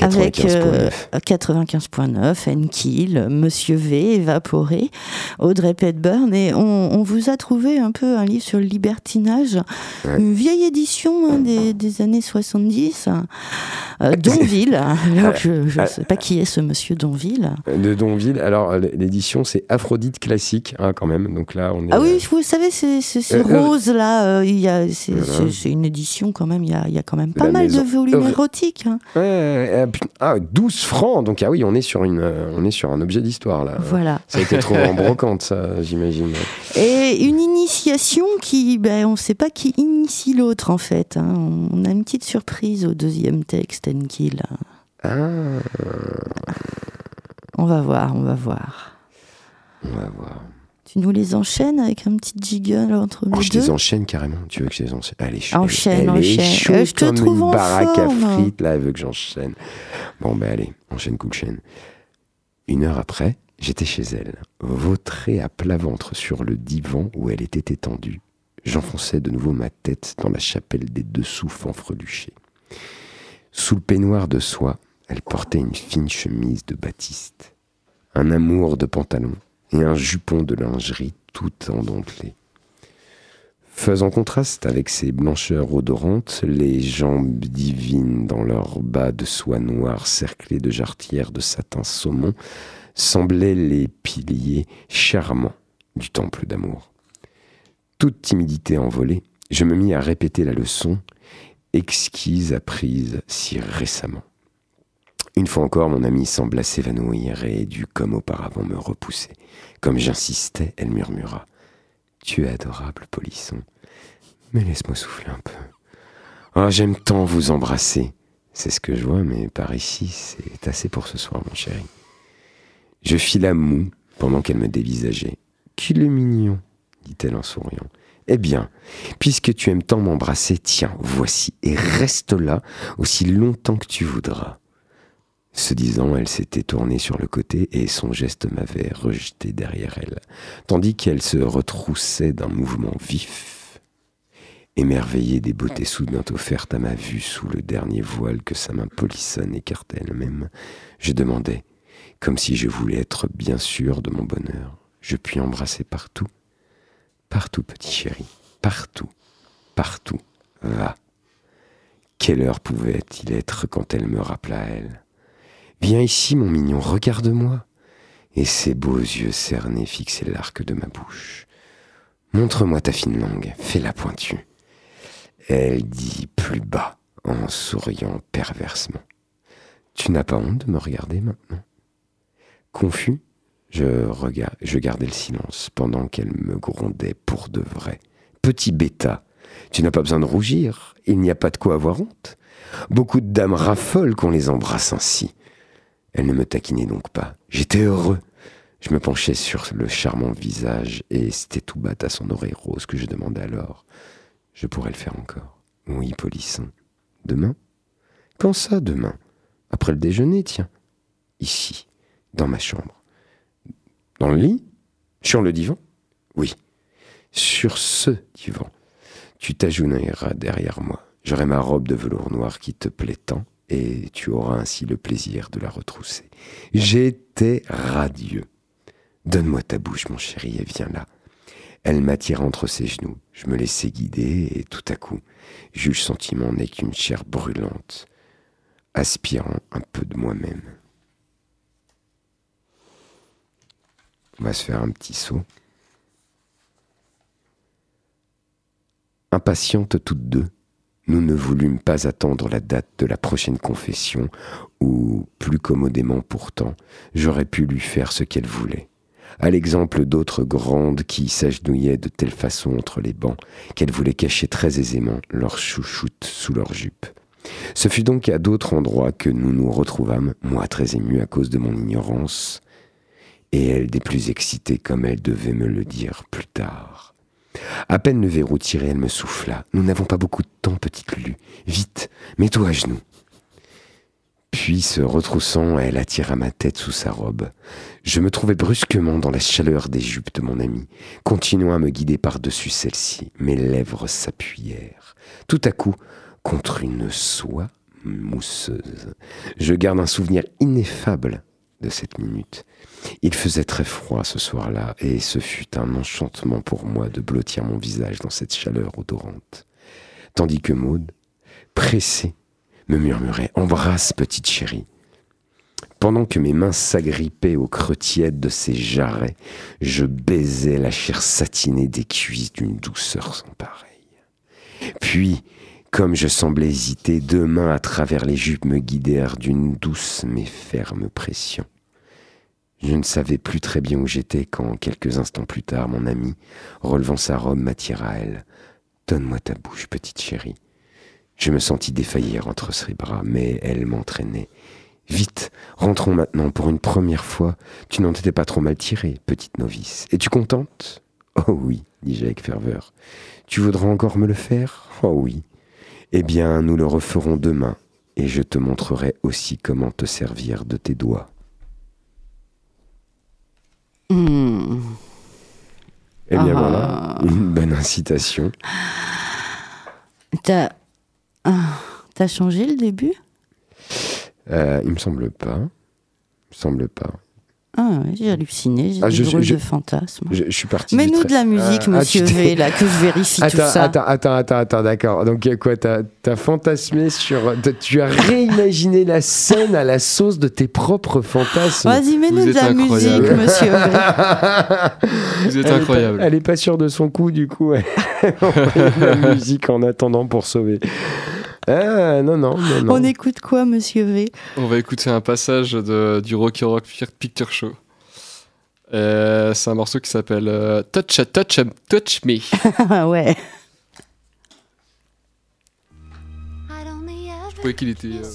E: avec euh, 95.9, Enkill, Monsieur V, Évaporé, Audrey Petburn, et on, on vous a trouvé un peu un livre sur le libertinage,
B: Ouais.
E: une vieille édition hein, des, des années 70, euh, Donville. Alors, je ne sais pas qui est ce Monsieur Donville.
B: De Donville. Alors, euh, l'édition, c'est Aphrodite classique, hein, quand même. Donc là, on est.
E: Ah oui, vous savez, c'est
B: Euh, euh,
E: rose là. euh, c'est
B: Voilà.
E: une édition quand même. Il y a, y a quand même pas
B: La
E: mal
B: maison.
E: de volumes
B: Euh,
E: érotiques. hein.
B: Ouais, euh, ah, 12 francs. Donc, ah oui, on est sur, une, euh, on est sur un objet d'histoire, là.
E: Voilà.
B: Ça a été trouvé en brocante, ça, j'imagine.
E: Et une initiation qui, ben, on ne sait pas qui initie l'autre en fait. Hein. On a une petite surprise au deuxième texte, Enkill.
B: Ah,
E: On va voir, on va voir.
B: on va voir.
E: Tu nous les enchaînes avec un petit jiggle entre
B: Oh,
E: les
B: je
E: deux
B: les enchaîne carrément. Tu veux que je les enchaîne? Allez, je
E: Enchaîne,
B: elle, elle est
E: enchaîne. Euh, je te trouve
B: une
E: en
B: baraque
E: forme.
B: à frites, là, elle veut que j'enchaîne. Bon, ben allez, enchaîne, cool chaîne. Une heure après, j'étais chez elle, vautré à plat ventre sur le divan où elle était étendue. J'enfonçais de nouveau ma tête dans la chapelle des dessous fanfreluchés. Sous le peignoir de soie, elle portait une fine chemise de batiste, un amour de pantalon et un jupon de lingerie tout endentelé. Faisant contraste avec ces blancheurs odorantes, les jambes divines dans leurs bas de soie noire cerclés de jarretières de satin saumon semblaient les piliers charmants du temple d'amour. Toute timidité envolée, je me mis à répéter la leçon exquise apprise si récemment. Une fois encore, mon amie sembla s'évanouir et dut, comme auparavant, me repousser. Comme j'insistais, elle murmura Tu es adorable, Polisson. Mais laisse-moi souffler un peu. Oh, j'aime tant vous embrasser. C'est ce que je vois, mais par ici, c'est assez pour ce soir, mon chéri. Je fis la moue pendant qu'elle me dévisageait. Qu'il est mignon, dit-elle en souriant. Eh bien, puisque tu aimes tant m'embrasser, tiens, voici, et reste là aussi longtemps que tu voudras. Ce disant, elle s'était tournée sur le côté et son geste m'avait rejeté derrière elle, tandis qu'elle se retroussait d'un mouvement vif. Émerveillé des beautés soudain offertes à ma vue sous le dernier voile que sa main polissonne écartait elle-même, je demandais, comme si je voulais être bien sûr de mon bonheur, je puis embrasser partout? Partout, petit chéri, partout, partout, va. Quelle heure pouvait-il être quand elle me rappela à elle? Viens ici, mon mignon, regarde-moi. Et ses beaux yeux cernés fixaient l'arc de ma bouche. Montre-moi ta fine langue, fais-la pointue. Elle dit plus bas, en souriant perversement. Tu n'as pas honte de me regarder maintenant? Confus, je, regard, je gardais le silence pendant qu'elle me grondait pour de vrai. Petit bêta, tu n'as pas besoin de rougir, il n'y a pas de quoi avoir honte. Beaucoup de dames raffolent qu'on les embrasse ainsi. Elle ne me taquinait donc pas. J'étais heureux. Je me penchais sur le charmant visage et c'était tout bas à son oreille rose que je demandais alors. Je pourrais le faire encore. Oui, Polisson. Demain? Quand ça, demain? Après le déjeuner, tiens. Ici, dans ma chambre. Dans le lit Sur le divan Oui. Sur ce divan. Tu t'agenouilleras derrière moi. J'aurai ma robe de velours noir qui te plaît tant, et tu auras ainsi le plaisir de la retrousser. J'étais radieux. Donne-moi ta bouche, mon chéri, et viens là. Elle m'attira entre ses genoux. Je me laissai guider, et tout à coup, j'eus le sentiment n'est qu'une chair brûlante, aspirant un peu de moi-même. On va se faire un petit saut. Impatientes toutes deux, nous ne voulûmes pas attendre la date de la prochaine confession, où, plus commodément pourtant, j'aurais pu lui faire ce qu'elle voulait. À l'exemple d'autres grandes qui s'agenouillaient de telle façon entre les bancs qu'elles voulaient cacher très aisément leur chouchoute sous leur jupe. Ce fut donc à d'autres endroits que nous nous retrouvâmes, moi très ému à cause de mon ignorance, et elle des plus excitées comme elle devait me le dire plus tard. À peine le verrou tiré, elle me souffla. Nous n'avons pas beaucoup de temps, petite Lulu. Vite, mets-toi à genoux. Puis, se retroussant, elle attira ma tête sous sa robe. Je me trouvais brusquement dans la chaleur des jupes de mon amie, continuant à me guider par-dessus celle-ci. Mes lèvres s'appuyèrent. Tout à coup, contre une soie mousseuse. Je garde un souvenir ineffable cette minute. Il faisait très froid ce soir-là, et ce fut un enchantement pour moi de blottir mon visage dans cette chaleur odorante. Tandis que Maud, pressée, me murmurait Embrasse, petite chérie. Pendant que mes mains s'agrippaient aux creux tièdes de ses jarrets, je baisais la chair satinée des cuisses d'une douceur sans pareille. Puis, comme je semblais hésiter, deux mains à travers les jupes me guidèrent d'une douce mais ferme pression. Je ne savais plus très bien où j'étais quand, quelques instants plus tard, mon ami, relevant sa robe, m'attira à elle. Donne-moi ta bouche, petite chérie. Je me sentis défaillir entre ses bras, mais elle m'entraînait. Vite, rentrons maintenant pour une première fois. Tu n'en t'étais pas trop mal tirée, petite novice. Es-tu contente? Oh oui, dis-je avec ferveur. Tu voudras encore me le faire? Oh oui. Eh bien, nous le referons demain, et je te montrerai aussi comment te servir de tes doigts.
E: Hmm.
B: Eh bien
E: Ah.
B: voilà, une bonne incitation.
E: T'as ah, t'as changé le début?
B: Euh, il me semble pas. Il me semble pas.
E: Ah ouais, j'ai halluciné, j'ai
B: Ah,
E: des
B: je-
E: drôles
B: je-
E: de fantasmes.
B: Je, je suis parti.
E: Mets-nous de la musique,
B: Ah, ah,
E: monsieur V, là, que je vérifie tout ça.
B: attends, attends, attends, attends, d'accord. Donc, il y a quoi T'as as fantasmé sur. Tu as réimaginé la scène à la sauce de tes propres fantasmes.
E: Vas-y, mets-nous de la
G: incroyable.
E: musique, monsieur V.
G: Vous êtes
B: Elle est
G: incroyable.
B: pas- elle est pas sûre de son coup, du coup. Elle de la musique en attendant pour sauver. Ah, non, non, non, non.
E: On écoute quoi, monsieur V?
G: On va écouter un passage de, du Rocky Rock Picture Show. Euh, c'est un morceau qui s'appelle euh, Touch, Touch, Touch Me.
E: Ah ouais.
G: Je trouvais qu'il était. euh,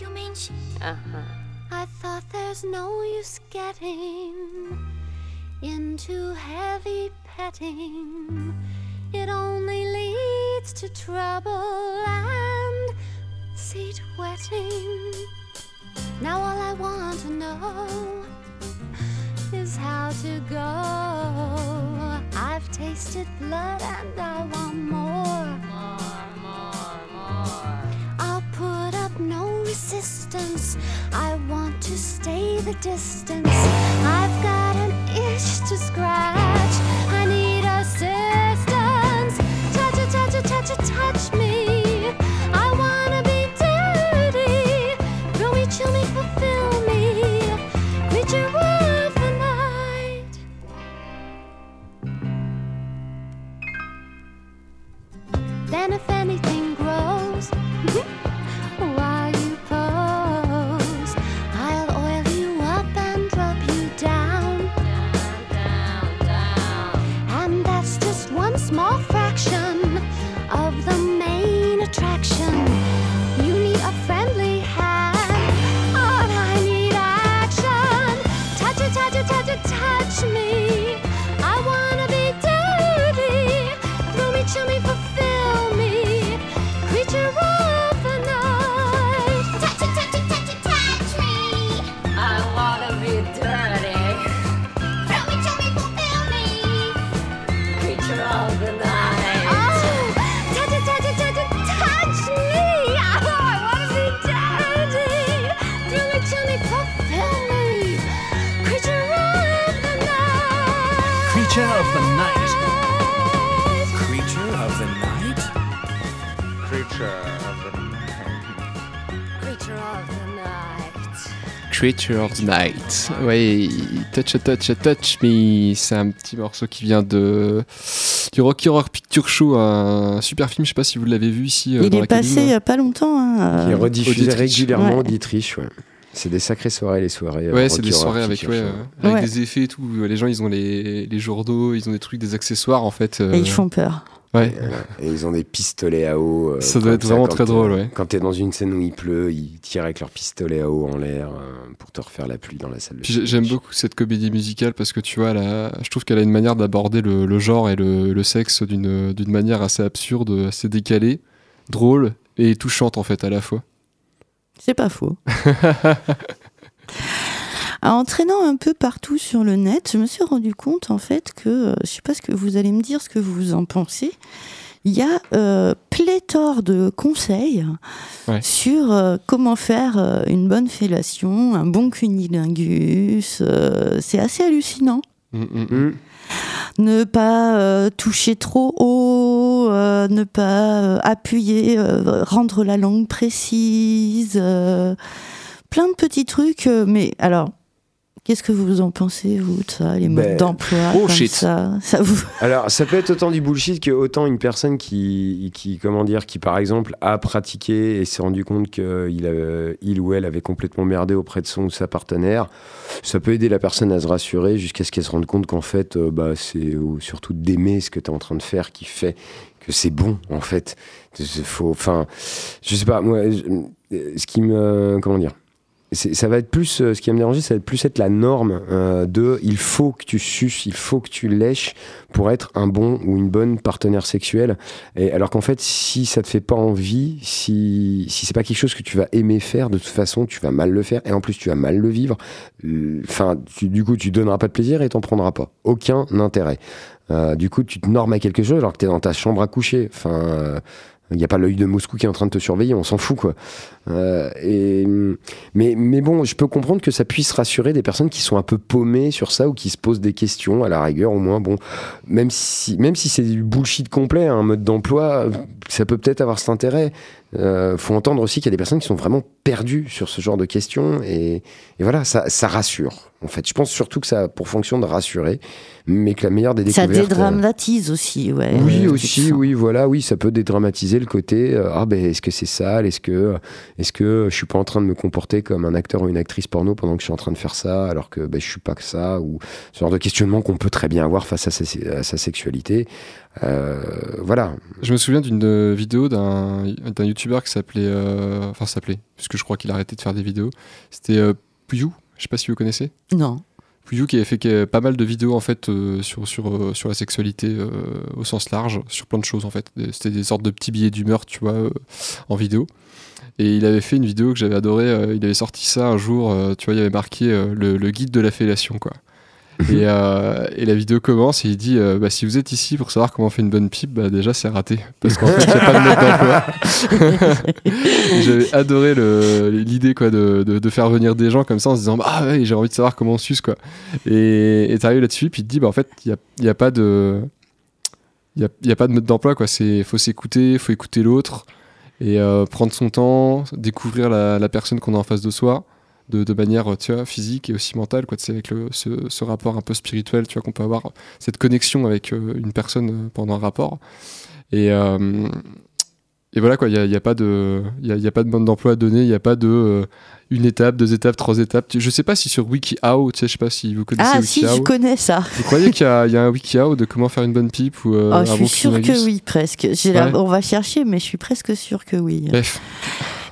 D: You mean she? I thought there's no use getting into heavy petting. It only leads to trouble and seat wetting. Now all I want to know is how to go. I've tasted blood and I want more. More, more, more. I'll put up no resistance. I want to stay the distance. I've got an itch to scratch. I benefit. Creature of the Night.
G: Ouais, Touch, Touch, Touch Me. C'est un petit morceau qui vient de du Rocky Horror Picture Show, un super film. Je sais pas si vous l'avez vu ici. euh,
E: Il
G: dans
E: est
G: la
E: passé il y a pas longtemps. hein,
B: Qui est
E: euh,
B: rediffusé régulièrement
E: Ouais.
B: d'Autriche, ouais. C'est des sacrées soirées, les soirées. euh,
G: Ouais, c'est des soirées avec,
B: Picture
G: ouais,
B: Show.
G: euh, avec
E: Ouais.
G: des effets et tout. Les gens, ils ont les, les jours d'eau, ils ont des trucs, des accessoires en fait. euh,
E: Et ils font peur.
G: Ouais.
B: Et ils ont des pistolets à eau. euh,
G: Ça doit être vraiment très drôle, ouais.
B: Quand t'es dans une scène où il pleut, ils tirent avec leur pistolet à eau en l'air euh, pour te refaire la pluie dans la salle
G: j'aime beaucoup cette comédie musicale parce que tu vois, a- je trouve qu'elle a une manière d'aborder le, le genre et le, le sexe d'une d'une manière assez absurde, assez décalée, drôle et touchante en fait à la fois.
E: C'est pas faux. En entraînant un peu partout sur le net, je me suis rendu compte en fait que, euh, je sais pas ce que vous allez me dire, ce que vous en pensez, il y a euh, pléthore de conseils
G: Ouais.
E: sur euh, comment faire euh, une bonne fellation, un bon cunilingus. euh, c'est assez hallucinant.
G: Mm, mm, mm.
B: Hum.
E: Ne pas euh, toucher trop haut, euh, ne pas euh, appuyer, euh, rendre la langue précise, euh, plein de petits trucs. euh, mais alors, Qu'est-ce que vous en pensez, vous, de ça, les modes
B: Ben,
E: d'emploi
G: oh,
E: comme
G: shit.
E: ça, ça vous...
B: Alors, ça peut être autant du bullshit que autant une personne qui, qui comment dire, qui par exemple a pratiqué et s'est rendu compte qu'il a- il ou elle avait complètement merdé auprès de son ou sa partenaire. Ça peut aider la personne à se rassurer jusqu'à ce qu'elle se rende compte qu'en fait, euh, bah, c'est euh, surtout d'aimer ce que tu es en train de faire qui fait que c'est bon, en fait. Faut, enfin, je sais pas, moi, je- ce qui me, comment dire, ça va être plus, euh, ce qui va me déranger, ça va être plus être la norme euh, de il faut que tu suces, il faut que tu lèches pour être un bon ou une bonne partenaire sexuel. Et alors qu'en fait, si ça te fait pas envie, si, si c'est pas quelque chose que tu vas aimer faire, de toute façon, tu vas mal le faire et en plus tu vas mal le vivre. Euh, Enfin, tu- du coup, tu donneras pas de plaisir et t'en prendras pas. Aucun intérêt. Euh, du coup, tu te normes à quelque chose alors que tu es dans ta chambre à coucher. Enfin, il n'y a pas l'œil de Moscou qui est en train de te surveiller, on s'en fout quoi. Euh, mais, mais bon, je peux comprendre que ça puisse rassurer des personnes qui sont un peu paumées sur ça ou qui se posent des questions, à la rigueur au moins. Bon, même si, même si c'est du bullshit complet, un mode d'emploi, ça peut peut-être avoir cet intérêt. Euh, faut entendre aussi qu'il y a des personnes qui sont vraiment perdues sur ce genre de questions et, et voilà, ça, ça rassure. En fait, je pense surtout que ça a pour fonction de rassurer, mais que la meilleure des
E: Ça
B: découvertes. euh,
E: dédramatise aussi, ouais.
B: oui
E: Ouais,
B: aussi, oui, voilà, oui, ça peut dédramatiser le côté euh, ah ben est-ce que c'est sale, est-ce que est-ce que je suis pas en train de me comporter comme un acteur ou une actrice porno pendant que je suis en train de faire ça alors que ben, je suis pas que ça ou ce genre de questionnement qu'on peut très bien avoir face à sa, à sa sexualité. Euh, voilà.
G: Je me souviens d'une euh, vidéo d'un d'un youtubeur qui s'appelait. euh, Enfin, s'appelait, puisque je crois qu'il a arrêté de faire des vidéos. C'était euh, Puyu, je sais pas si vous connaissez.
E: Non.
G: Puyu qui avait fait pas mal de vidéos en fait euh, sur, sur, sur la sexualité euh, au sens large, sur plein de choses en fait. C'était des sortes de petits billets d'humeur, tu vois, euh, en vidéo. Et il avait fait une vidéo que j'avais adoré. euh, il avait sorti ça un jour, euh, tu vois, il avait marqué euh, le, le guide de la fellation, quoi. et, euh, et la vidéo commence et il dit euh, bah, si vous êtes ici pour savoir comment on fait une bonne pipe, bah, déjà c'est raté. Parce qu'en fait, il n'y a pas de mode d'emploi. J'avais adoré l'idée quoi de, de, de faire venir des gens comme ça en se disant bah, ah ouais, j'ai envie de savoir comment on suce quoi. Et t'arrives là-dessus, puis il te dit bah en fait, il n'y a, il y a pas de. Il y a, il y a pas de mode d'emploi, quoi. Il faut s'écouter, faut écouter l'autre et euh, prendre son temps, découvrir la, la personne qu'on a en face de soi de, de manière tu vois, physique et aussi mentale, quoi. Tu avec le, ce, ce rapport un peu spirituel, tu vois, qu'on peut avoir, cette connexion avec euh, une personne euh, pendant un rapport. Et, euh, et voilà, quoi. Il n'y a, y a pas de, y y a pas de mode d'emploi à donner, il n'y a pas de. Une étape, deux étapes, trois étapes. Je sais pas si sur WikiHow, tu sais, je sais pas si vous connaissez
E: Ah si,
G: WikiHow.
E: je connais ça.
G: Vous croyez qu'il y, a il y a un WikiHow de comment faire une bonne pipe ou euh,
E: Oh, je suis sûre que oui, presque. La-. On va chercher, mais je suis presque sûre que oui.
G: Bref,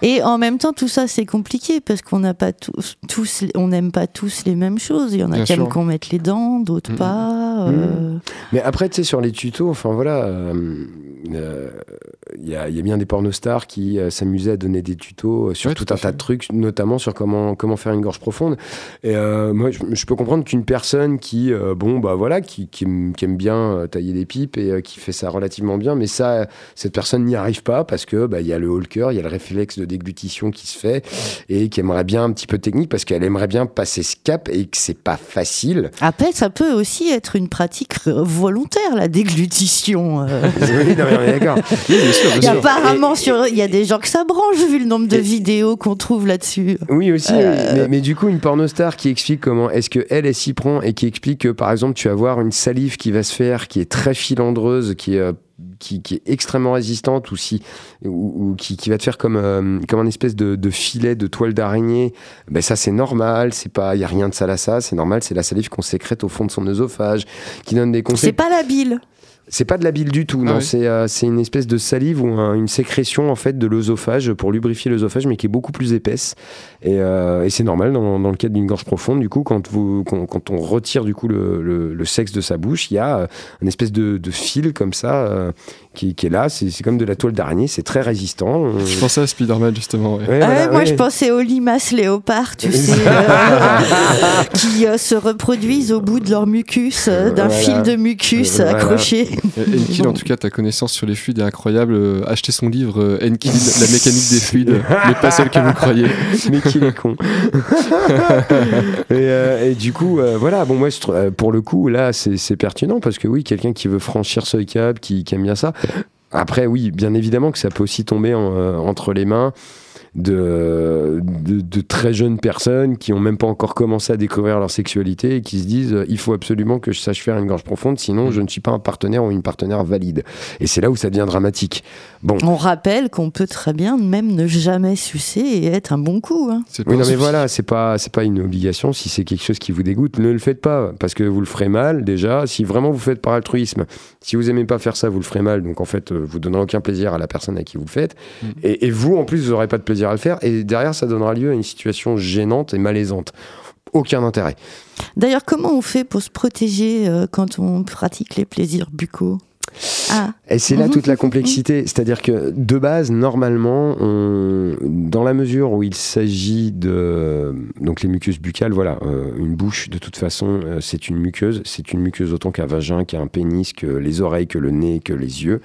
E: Et en même temps, tout ça, c'est compliqué parce qu'on n'a pas tous, tous, on n'aime pas tous les mêmes choses. Il y en a qui aiment qu'on mette les dents, d'autres pas. euh,
B: Mais après, tu sais, sur les tutos, enfin voilà, euh, euh, il y, a, il y a bien des pornostars qui euh, s'amusaient à donner des tutos sur
G: Ouais,
B: tout, un tas de trucs, notamment sur comment, comment faire une gorge profonde. Et euh, moi, je, je peux comprendre qu'une personne qui, euh, bon, bah voilà, qui, qui aime, qui aime bien euh, tailler des pipes et euh, qui fait ça relativement bien, mais ça, cette personne n'y arrive pas parce que bah, il y a le holker, il y a le réflexe de déglutition qui se fait et qui aimerait bien un petit peu technique parce qu'elle aimerait bien passer ce cap et que c'est pas facile.
E: Après, ça peut aussi être une pratique volontaire, la déglutition.
B: oui, non, mais d'accord.
G: oui,
E: apparemment, il y a des gens que ça branche vu le nombre de vidéos qu'on trouve là-dessus.
B: Oui aussi,
E: Euh.
B: mais, mais du coup une pornostar qui explique comment est-ce que elle, elle s'y prend et qui explique que par exemple tu vas avoir une salive qui va se faire qui est très filandreuse, qui est euh, qui, qui est extrêmement résistante ou si ou, ou qui, qui va te faire comme euh, comme un espèce de, de filet de toile d'araignée ben ça c'est normal c'est pas il y a rien de sale à ça c'est normal c'est la salive qu'on sécrète au fond de son œsophage qui donne des
E: C'est
B: conseils
E: pas la bile.
B: C'est pas de la bile du tout,
G: Ah
B: non.
G: oui.
B: C'est euh, c'est une espèce de salive ou un- une sécrétion en fait de l'œsophage pour lubrifier l'œsophage, mais qui est beaucoup plus épaisse. Et, euh, et c'est normal dans, dans le cadre d'une gorge profonde. Du coup, quand vous quand, quand on retire du coup le, le- le sexe de sa bouche, il y a euh, une espèce de, de fil comme ça euh, qui, qui est là. C'est comme de la toile d'araignée. C'est très résistant.
G: Je pensais à Spider-Man justement. ouais.
B: Ouais,
E: Ah
B: voilà,
E: ouais, moi,
B: ouais.
E: je pensais aux limaces léopards, tu sais, euh, qui euh, se reproduisent au bout de leur mucus, euh, d'un
B: Voilà.
E: fil de mucus
B: Voilà.
E: accroché.
G: Enkil, en tout cas, ta connaissance sur les fluides est incroyable. Euh, Achetez son livre euh, Enkil, la mécanique des fluides, n'est pas celle que vous croyez.
B: mais qu'il est con. et, euh, et du coup, euh, voilà, bon, moi, euh, pour le coup, là, c'est c'est pertinent parce que oui, quelqu'un qui veut franchir ce cap, qui, qui aime bien ça. Après, oui, bien évidemment que ça peut aussi tomber euh, entre les mains de, de, de très jeunes personnes qui ont même pas encore commencé à découvrir leur sexualité et qui se disent euh, il faut absolument que je sache faire une gorge profonde, sinon je ne suis pas un partenaire ou une partenaire valide. Et c'est là où ça devient dramatique. Bon.
E: On rappelle qu'on peut très bien même ne jamais sucer et être un bon coup. hein.
B: Oui, non, mais voilà, c'est pas, c'est pas une obligation. Si c'est quelque chose qui vous dégoûte, ne le faites pas, parce que vous le ferez mal, déjà. Si vraiment vous faites par altruisme, si vous aimez pas faire ça, vous le ferez mal. Donc, en fait, euh, vous donnerez aucun plaisir à la personne à qui vous le faites.
G: Mm.
B: Et, et vous, en plus, vous n'aurez pas de plaisir à le faire. Et derrière, ça donnera lieu à une situation gênante et malaisante. Aucun intérêt.
E: D'ailleurs, comment on fait pour se protéger euh, quand on pratique les plaisirs buccaux? Ah,
B: Et c'est là
E: Mhm.
B: toute la complexité. C'est-à-dire que de base, normalement, on- dans la mesure où il s'agit de donc les muqueuses buccales, voilà, euh, une bouche de toute façon, euh, c'est une muqueuse. C'est une muqueuse autant qu'un vagin, qu'un pénis, que les oreilles, que le nez, que les yeux.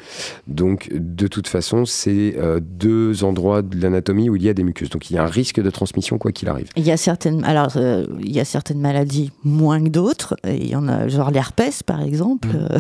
B: Donc de toute façon, c'est euh, deux endroits de l'anatomie où il y a des muqueuses. Donc il y a un risque de transmission quoi qu'il arrive.
E: il y a certaines, alors il y a certaines maladies moins que d'autres. Il y en a, genre l'herpès par exemple. euh,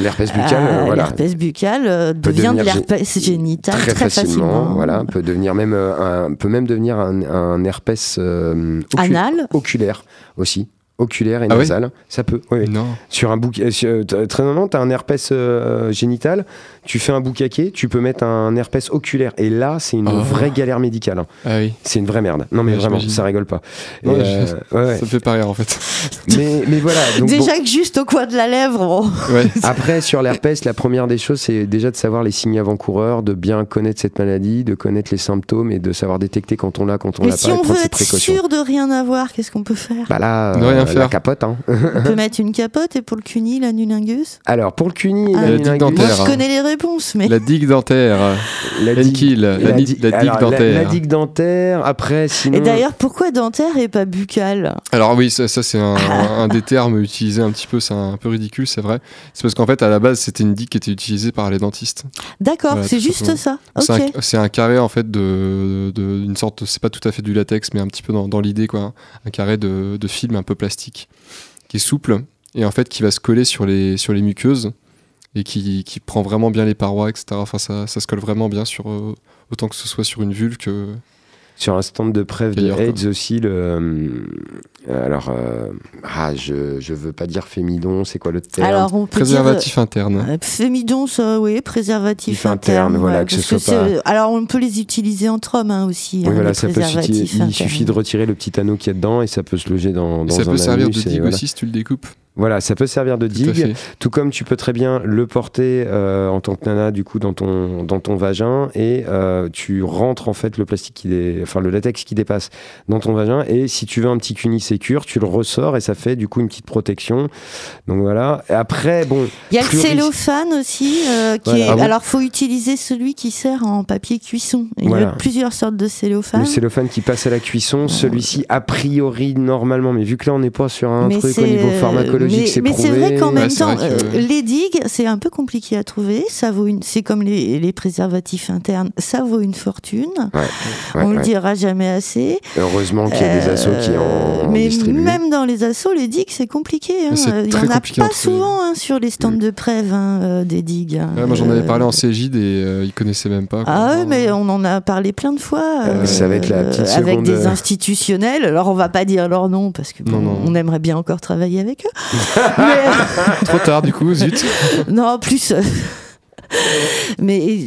B: L'herpès buccal,
E: ah,
B: euh, voilà.
E: L'herpès buccal euh, devient de l'herpès génital
B: très,
E: très,
B: facilement, voilà, peut devenir même euh, un, peut même devenir un, un herpès euh,
E: Anal.
B: oculaire aussi, oculaire et
G: Ah oui
B: nasal, ça peut. oui, oui.
G: Non.
B: Sur un bouc, euh, très normalement, t'as un herpès euh, génital, tu fais un boucaquet, tu peux mettre un herpès oculaire, et là, c'est une
G: Oh.
B: vraie galère médicale. hein.
G: Ah oui.
B: C'est une vraie merde. Non mais
G: Ouais,
B: vraiment, ça rigole pas. Et,
G: Ouais,
B: euh, ouais, ouais.
G: Ça me fait pas rire en fait.
B: Mais, mais voilà. donc bon.
E: Déjà que juste au coin de la lèvre, on-.
B: Après, sur l'herpès, la première des choses, c'est déjà de savoir les signes avant-coureurs, de bien connaître cette maladie, de connaître les symptômes et de savoir détecter quand on l'a, quand on
E: Mais
B: l'a
E: si
B: pas, et
E: on veut être
B: précautions.
E: sûr de rien avoir, qu'est-ce qu'on peut faire?
B: Bah là,
G: De rien
B: euh, la
G: faire.
B: capote. Hein.
E: On peut mettre une capote et pour le cuni, l'anulingus
B: Alors, pour le cuni
E: Ah.
B: la
G: La digue
B: nulingus,
E: Moi,
G: dentaire.
E: je connais les mais
G: La digue dentaire.
B: la
G: Enkill, la,
B: di-
G: la digue
B: alors,
G: dentaire.
B: La, digue dentaire, après, sinon...
E: Et d'ailleurs, pourquoi dentaire et pas buccal
G: Alors oui, ça, ça, c'est un,
E: Ah.
G: un des termes utilisés un petit peu, c'est un peu ridicule, c'est vrai. C'est parce qu'en fait, à la base, c'était une digue qui était utilisée par les dentistes.
E: D'accord,
G: Voilà,
E: c'est juste ça.
G: C'est
E: Ok.
G: un- C'est un, carré en fait de, de- une sorte, c'est pas tout à fait du latex, mais un petit peu dans, dans l'idée quoi, un carré de, de film un peu plastique qui est souple et en fait qui va se coller sur les sur les muqueuses et qui, qui prend vraiment bien les parois, etc. Enfin, ça, ça se colle vraiment bien sur euh, autant que ce soit sur une vulve que
B: Sur un stand de preuve de. AIDS aussi, le... euh, alors, euh, ah, je, je veux pas dire fémidon, c'est quoi le terme
E: Alors, on peut
G: préservatif interne.
E: dire. euh, Fémidon, ça, oui, préservatif
B: If interne,
E: interne.
B: voilà,
E: ouais,
B: que ce
E: parce
B: soit
E: c'est- Alors, on peut les utiliser entre hommes hein, aussi.
B: Oui,
E: hein,
B: voilà,
E: les
B: ça peut Il suffit de retirer le petit anneau qu'il y a dedans et ça peut se loger dans,
G: Et
B: dans
G: ça
B: un
G: peut servir de
B: anus
G: digue
B: voilà.
G: aussi si tu le découpes.
B: Voilà, ça peut servir de digue. Tout comme tu peux très bien le porter euh, en tant que nana du coup dans ton dans ton vagin et euh, tu rentres en fait le plastique qui dé... enfin le latex qui dépasse dans ton vagin et si tu veux un petit cuni sécure, tu le ressors et ça fait du coup une petite protection. Donc voilà. Et après bon,
E: Il y a le cellophane aussi. euh, qui
B: Voilà.
E: est...
B: Ah bon
E: Alors, faut utiliser celui qui sert en papier cuisson. Il y a plusieurs sortes de cellophane.
B: le cellophane qui passe à la cuisson, celui-ci a priori normalement, mais vu que là on n'est pas sur un
E: Mais
B: truc au niveau pharmacologique,
E: mais-
B: c'est
E: Mais
B: prouvé.
E: c'est vrai qu'en même
G: Ouais,
E: temps,
G: que-
E: euh, les digues, c'est un peu compliqué à trouver. Ça vaut une, c'est comme les, les préservatifs internes, ça vaut une fortune.
B: Ouais,
E: On
B: ouais.
E: le dira jamais assez.
B: Heureusement qu'il y a des
E: Euh,
B: assos qui en, en
E: mais
B: distribuent.
E: même dans les assos, les digues, c'est compliqué. hein. Il y en a pas souvent hein, sur les stands de prêve hein, euh, des digues. hein.
G: Ouais, moi j'en avais parlé en Cégide et euh, ils connaissaient même pas.
E: Ah ouais, mais on en a parlé plein de fois.
B: Euh, c'est avec la petite
E: avec
B: seconde,
E: des
B: euh,
E: institutionnels. Alors on va pas dire leur nom parce que bon,
G: Non, non.
E: on aimerait bien encore travailler avec eux.
G: Trop tard du coup, zut.
E: non, plus. Mais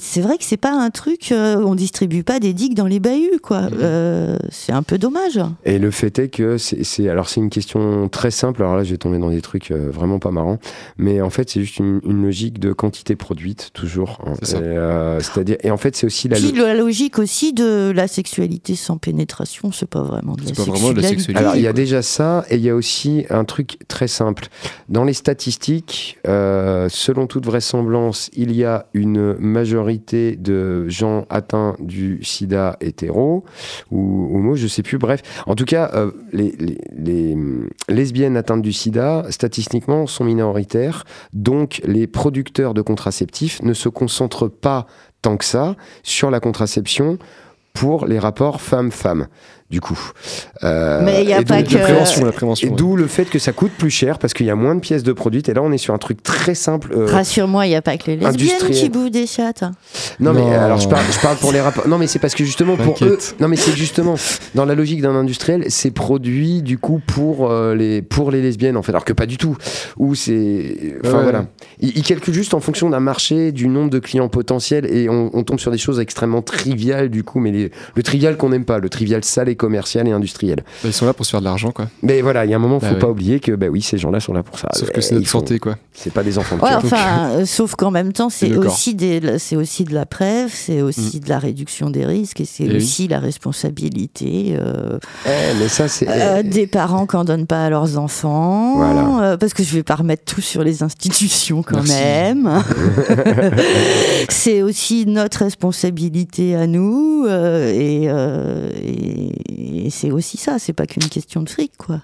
E: c'est vrai que c'est pas un truc. euh, on distribue pas des digues dans les bahuts, quoi.
B: Mmh.
E: Euh, c'est un peu dommage.
B: Et le fait est que c'est, alors c'est une question très simple. Alors là, je vais tomber dans des trucs euh, vraiment pas marrants, mais en fait, c'est juste une, une logique de quantité produite toujours. hein.
G: C'est ça.
B: Et, euh, c'est-à-dire, et en fait, c'est aussi la.
E: Puis la logique aussi de la sexualité sans pénétration, c'est pas vraiment de la
G: C'est pas vraiment de la
E: sexualité.
B: Alors, il y a déjà ça, et il y a aussi un truc très simple. Dans les statistiques, euh, selon toute vraisemblance, il y a une majorité de gens atteints du sida hétéro ou homo, je sais plus. Bref, en tout cas, euh, les, les- hum, lesbiennes atteintes du sida, statistiquement, sont minoritaires. Donc, les producteurs de contraceptifs ne se concentrent pas tant que ça sur la contraception pour les rapports femmes-femmes, du coup. Euh,
E: Mais il y a
B: et
E: pas que-
G: La prévention, la prévention.
B: Et
G: ouais.
B: d'où le fait que ça coûte plus cher parce qu'il y a moins de pièces de produites. Et là, on est sur un truc très simple. euh,
E: Rassure-moi, il n'y a pas que les lesbiennes qui bouffent des chattes.
B: Non, mais
G: Non.
B: euh, alors je parle, je parle pour les rapports. Non, mais c'est parce que justement pour eux. Non, mais c'est justement dans la logique d'un industriel, c'est produit du coup pour euh, les pour les lesbiennes en fait, alors que pas du tout. Ou c'est. Enfin
G: Ouais.
B: voilà. Ils, ils calculent juste en fonction d'un marché, du nombre de clients potentiels et on, on tombe sur des choses extrêmement triviales du coup, mais les- le trivial qu'on n'aime pas, le trivial sale et commercial et industriel.
G: Bah, ils sont là pour se faire de l'argent, quoi.
B: Mais voilà, il y a un moment, faut
G: Bah
B: pas oublier que bah oui, ces gens-là sont là pour ça.
G: Sauf
B: Euh,
G: que c'est
B: ils
G: notre santé, quoi.
B: C'est pas des enfants de
E: Ouais,
B: cœur.
E: enfin, euh, sauf qu'en même temps, c'est aussi, des, c'est aussi de la preuve, c'est aussi de la réduction des risques et c'est
G: Mm. Eh oui.
E: aussi la responsabilité euh,
B: Eh, mais ça c'est.
E: euh, des parents qui n'en donnent pas à leurs enfants.
B: Voilà.
E: euh, parce que je vais pas remettre tout sur les institutions quand
G: Merci.
E: même. c'est aussi notre responsabilité à nous euh, et, euh, et- et c'est aussi ça, c'est pas qu'une question de fric quoi.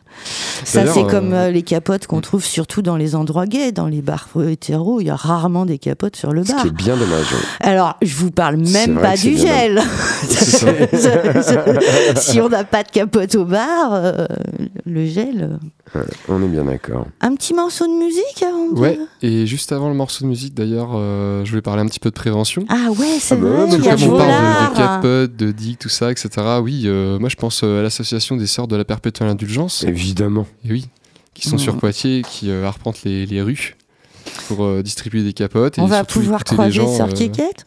E: Ça c'est
G: euh,
E: comme euh, les capotes qu'on trouve surtout dans les endroits gays, dans les bars hétéros, il y a rarement des capotes sur le
B: Ce
E: bar.
B: qui est bien dommage. ouais.
E: Alors, je vous parle même pas du gel. Si on n'a pas de capote au bar, euh, le gel. Euh.
B: On est bien d'accord.
E: Un petit morceau de musique avant de-
G: Ouais, et juste avant le morceau de musique, d'ailleurs, euh, je voulais parler un petit peu de prévention.
E: Ah ouais, c'est
B: Ah bah
E: vrai, a
G: Comme on parle de, de capote, de digue, tout ça, etc. Oui, euh, moi je pense à l'association des sœurs de la perpétuelle indulgence.
B: Évidemment.
G: Et oui, qui sont
E: Mhm.
G: sur Poitiers, qui euh, arpentent les, les rues pour euh, distribuer des capotes. Et
E: On va pouvoir croiser
G: les gens,
E: Sœur
G: euh,
E: Kékette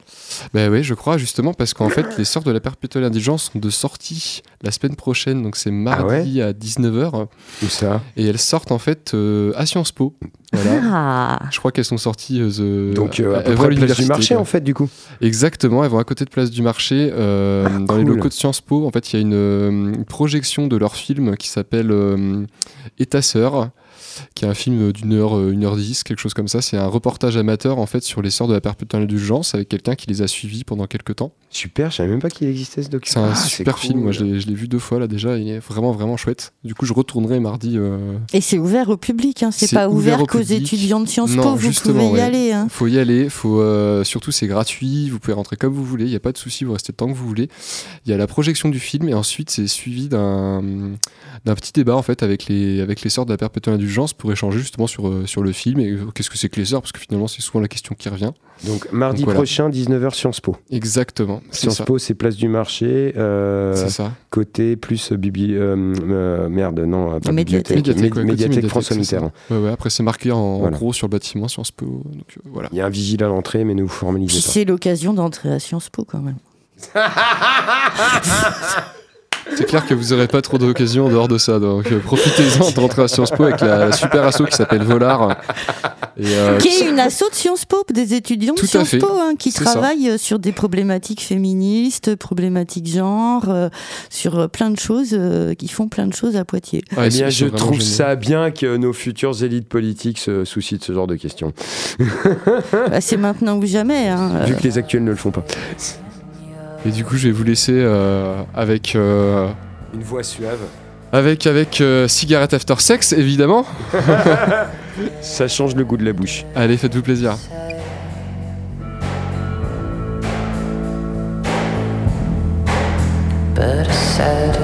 G: Bah oui, je crois justement parce qu'en fait, les sœurs de la perpétuelle indulgence sont de sortie la semaine prochaine, donc c'est mardi à 19h.
B: Où ça?
G: Et elles sortent en fait euh, à Sciences Po. Voilà.
E: Ah,
G: Je crois qu'elles sont sorties. euh, the-
B: Donc euh, à peu près place du marché
G: quoi.
B: en fait du coup.
G: Exactement, elles vont à côté de Place du Marché, euh, dans les locaux de Sciences Po. En fait, il y a une, une projection de leur film qui s'appelle euh, Et ta sœur, qui est un film d'une heure, euh, une heure dix, quelque chose comme ça. C'est un reportage amateur en fait sur les sœurs de la perpétuelle indulgence avec quelqu'un qui les a suivis pendant quelques temps.
B: Super, je savais même pas qu'il existait ce
G: C'est
B: document.
G: un
B: Ah,
G: super
B: cool.
G: film, moi je l'ai je l'ai vu deux fois là déjà, il est vraiment vraiment chouette. Du coup, je retournerai mardi. euh,
E: et c'est ouvert au public, hein. c'est
G: C'est
E: pas
G: ouvert
E: ouvert,
G: au
E: qu'aux
G: public.
E: étudiants de Sciences
G: Non,
E: Po, vous
G: justement,
E: pouvez y
G: ouais.
E: aller. Hein.
G: Faut y aller, faut euh, surtout c'est gratuit, vous pouvez rentrer comme vous voulez, il n'y a pas de souci, vous restez le temps que vous voulez. Il y a la projection du film et ensuite c'est suivi d'un d'un petit débat en fait avec les avec les sœurs de la perpétuelle indulgence pour échanger justement sur euh, sur le film et euh, qu'est-ce que c'est que les sœurs parce que finalement c'est souvent la question qui revient.
B: Donc mardi
G: Donc, voilà.
B: prochain 19h Sciences Po.
G: Exactement,
B: Sciences. Po c'est place du marché euh,
G: C'est ça.
B: côté plus bibli euh, euh, merde non pas
E: Médiathèque.
G: Médiathèque, ouais,
B: médiathèque François. Mitterrand.
G: Ouais, ouais, après c'est marqué en, en
B: Voilà.
G: gros sur le bâtiment Sciences Po. Donc euh, voilà.
B: Il y a un vigile à l'entrée mais ne vous formalisez
E: Puis
B: pas.
E: c'est l'occasion d'entrer à Sciences Po quand même.
G: C'est clair que vous n'aurez pas trop d'occasions en dehors de ça. Donc euh, profitez-en de rentrer à Sciences Po avec la super asso qui s'appelle Volard. Et, euh,
E: qui est une asso de Sciences Po, des étudiants de Sciences. Po, hein, qui
G: ça.
E: travaillent euh, sur des problématiques féministes, problématiques genre, euh, sur plein de choses, euh, qui font plein de choses à Poitiers.
B: Eh bien, je trouve ça bien que nos futures élites politiques se soucient de ce genre de questions,
E: Bah, c'est maintenant ou jamais. hein.
B: vu que les actuels ne le font pas.
G: Et du coup, je vais vous laisser euh, avec, euh,
B: Une voix suave.
G: avec, avec euh, Cigarette After Sex, évidemment.
B: Ça change le goût de la bouche.
G: Allez, faites-vous plaisir.
H: but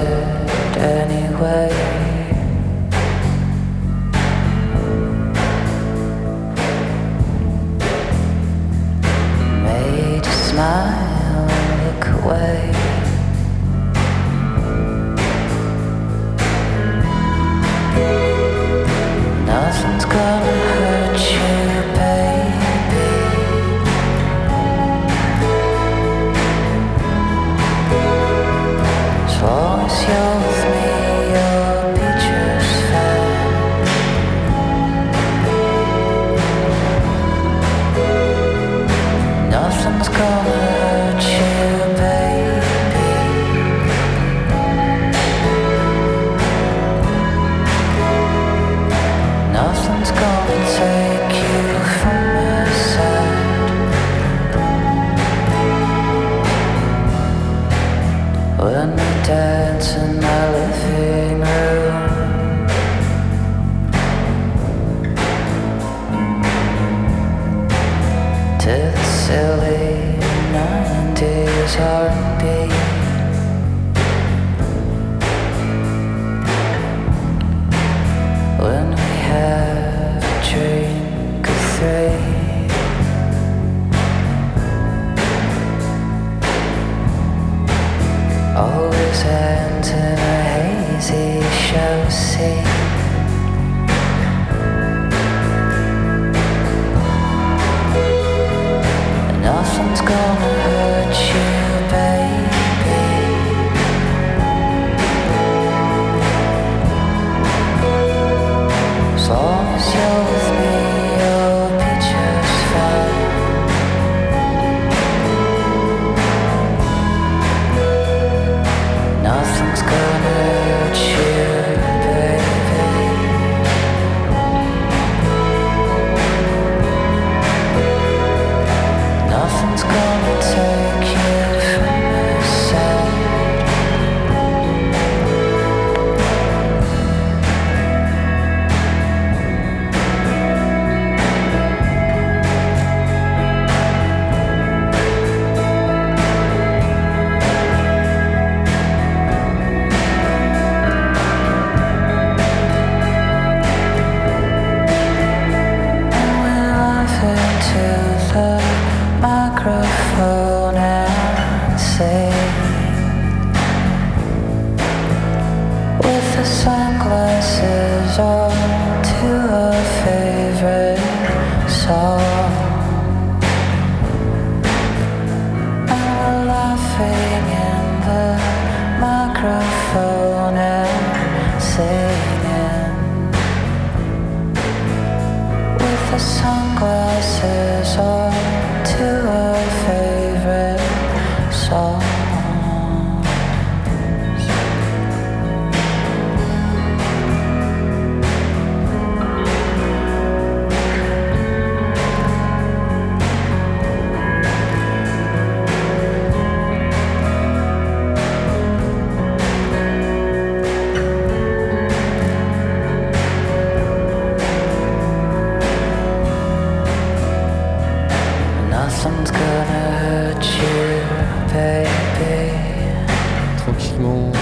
G: Tranquillement.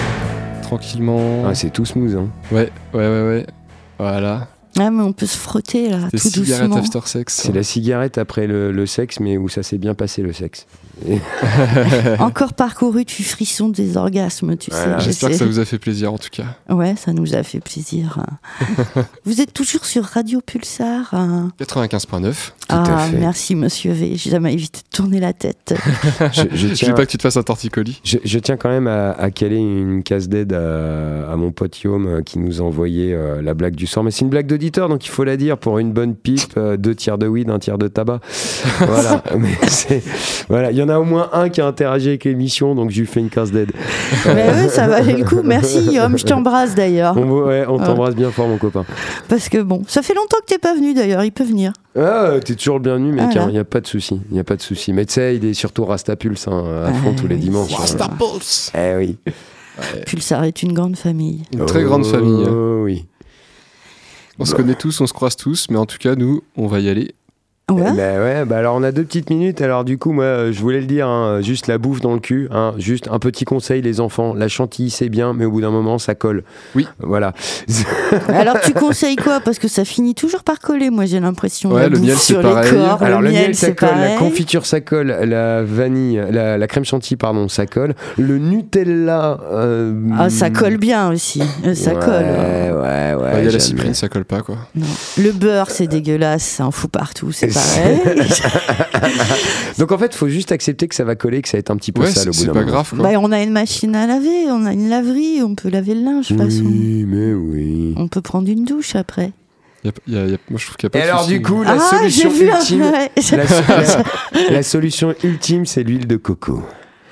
G: Tranquillement.
B: Ah, c'est tout smooth. Hein.
G: Ouais, ouais, ouais, ouais. Voilà.
E: Ah, mais on peut se frotter là, tout
G: cigarettes
E: doucement.
G: after sex.
B: C'est la cigarette après le, le sexe, mais où ça s'est bien passé le sexe.
E: Encore parcouru du frisson des orgasmes, tu
B: Voilà.
E: sais.
G: J'espère que ça vous a fait plaisir en tout cas.
E: Ouais, ça nous a fait plaisir. vous êtes toujours sur Radio Pulsar. hein
G: 95.9.
E: ah,
B: à fait.
E: merci Monsieur V. J'ai jamais évité de tourner la tête.
B: je, je
G: Je
B: tiens,
G: veux pas que tu te fasses un torticolis.
B: je, je tiens quand même à, à caler une case d'aide à, à mon pote Yom euh, qui nous a envoyé euh, la blague du sort. Mais c'est une blague donc il faut la dire pour une bonne pipe, euh, deux tiers de weed, un tiers de tabac. voilà. Mais c'est- voilà. Il y en a au moins un qui a interagi avec l'émission, donc je lui fais une case d'aide.
E: Mais ouais, ça valait le coup. Merci, homme. Je t'embrasse d'ailleurs.
B: On, ouais, on t'embrasse bien fort, mon copain.
E: Parce que bon, ça fait longtemps que t'es pas venu d'ailleurs. Il peut venir.
B: Ah, t'es toujours le bienvenu, mec.
E: Voilà.
B: Il n'y a pas de souci. Il y a pas de souci. Mais tu sais, il est surtout Rastapulse hein, à fond
E: Ah,
B: tous les
E: oui,
B: dimanches. hein.
G: Pulse
B: Eh oui.
E: Pulsar est une grande famille.
G: Une très grande famille. hein.
B: Oh oui.
G: On se connaît tous, on se croise tous, mais en tout cas, nous, on va y aller.
E: Ouais.
B: Ben ouais, bah alors on a deux petites minutes. Alors du coup, moi, je voulais le dire, hein, juste la bouffe dans le cul. hein, juste un petit conseil, les enfants. La chantilly, c'est bien, mais au bout d'un moment, ça colle.
G: Oui.
B: Voilà.
E: Alors tu conseilles quoi? Parce que ça finit toujours par coller. Moi j'ai l'impression.
G: Ouais,
E: la
G: le miel, c'est pareil.
E: corps,
B: alors le, miel,
E: miel,
B: ça colle. La confiture, ça colle. La vanille, la, la crème chantilly, pardon, ça colle. Le Nutella. euh,
E: Ah, ça colle bien aussi. Euh, Ça
B: ouais,
E: colle.
B: Ouais, ouais,
G: Bah, Il y a la cyprine, ça colle pas quoi.
E: Non. Le beurre, c'est dégueulasse, ça en fout partout, c'est pareil.
B: Donc en fait, faut juste accepter que ça va coller, que ça va être un petit peu
G: Ouais,
B: sale au
G: c'est
B: bout
G: c'est
B: d'un
G: pas
B: moment.
G: grave quoi.
E: bah, on a une machine à laver, on a une laverie, on peut laver le linge façon.
B: Oui, mais oui.
E: On peut prendre une douche après.
G: Y a- y a- y a- moi, je trouve qu'il y a pas
B: Et
G: de
B: alors du coup, la
E: ah,
B: solution
E: j'ai vu un-
B: ultime,
E: ouais.
B: la, la- la solution ultime, c'est l'huile de coco.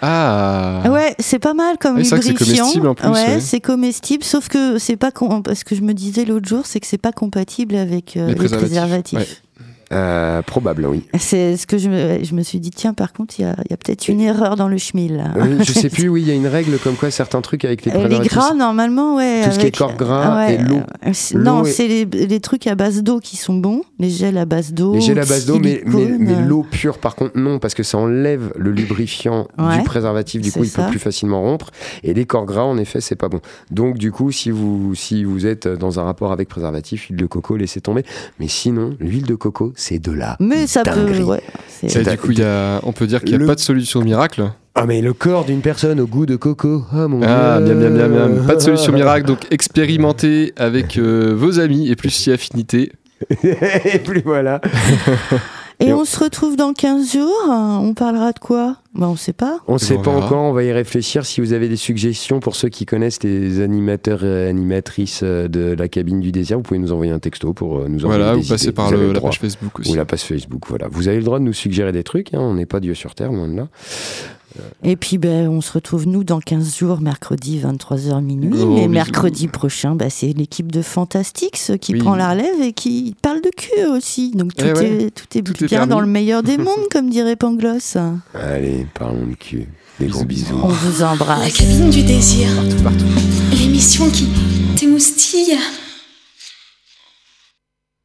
G: Ah
E: Ouais, c'est pas mal comme
G: Ah c'est c'est
E: lubrifiant.
G: comestible en plus,
E: ouais,
G: ouais.
E: c'est comestible, sauf que c'est pas com- parce que je me disais l'autre jour, c'est que c'est pas compatible avec euh,
G: Les
E: les
G: préservatifs,
E: préservatifs.
G: ouais.
B: Euh, probable, oui.
E: C'est ce que je me, je me suis dit. Tiens, par contre, il y a, peut-être une erreur dans le schmil.
B: Oui, je sais plus, oui, il y a une règle comme quoi certains trucs avec les
E: Euh, les gras, normalement, ouais.
B: Tout ce qui est corps gras
E: ouais,
B: et l'eau.
E: euh, c'est- Non, c'est les, les trucs à base d'eau qui sont bons. Les gels à base d'eau.
B: Les gels à base d'eau, mais, mais, l'eau pure, par contre, non, parce que ça enlève le lubrifiant
E: Ouais,
B: du préservatif, du coup, il peut plus facilement rompre. Et les corps gras, en effet, c'est pas bon. Donc, du coup, si vous, si vous êtes dans un rapport avec préservatif, huile de coco, laissez tomber. Mais sinon, l'huile de coco, c'est de la
E: Mais ça peut. Ouais, c'est-
G: Et du coup, il y a, on peut dire qu'il n'y a
B: Le-
G: pas de solution miracle.
B: Ah, mais le corps d'une personne au goût de coco. Ah, mon
G: Ah,
B: dieu.
G: bien, bien, bien, bien. Pas de solution miracle, donc expérimentez avec euh, vos amis et plus si affinité.
B: Et puis voilà.
E: Et
B: Et
E: on se retrouve dans 15 jours. On parlera de quoi? Bah, on sait pas.
B: On sait
G: On
B: pas
G: verra.
B: encore, on va y réfléchir. Si vous avez des suggestions pour ceux qui connaissent les animateurs et animatrices euh, de la cabine du désir, vous pouvez nous envoyer un texto pour euh, nous envoyer
G: Voilà,
B: des
G: vous passez
B: idées.
G: par
B: Vous
G: le-
B: le
G: la page Facebook aussi.
B: Ou la page Facebook, voilà. Vous avez le droit de nous suggérer des trucs, hein, on n'est pas Dieu sur Terre, loin de là.
E: Et puis, ben, on se retrouve, nous, dans 15 jours, mercredi, 23h minuit.
G: Gros
E: Mais
G: bisous.
E: mercredi prochain, bah, c'est l'équipe de Fantastics qui
G: Oui.
E: prend la relève et qui parle de cul aussi. Donc, tout,
G: Eh ouais.
E: tout est
G: Tout est
E: bien
G: permis.
E: dans le meilleur des mondes, comme dirait Pangloss.
B: Allez, parlons de cul. Des gros Bisous.
E: On vous
A: La
E: embrasse.
A: cabine du désir.
G: Partout, partout.
A: L'émission qui t'émoustille.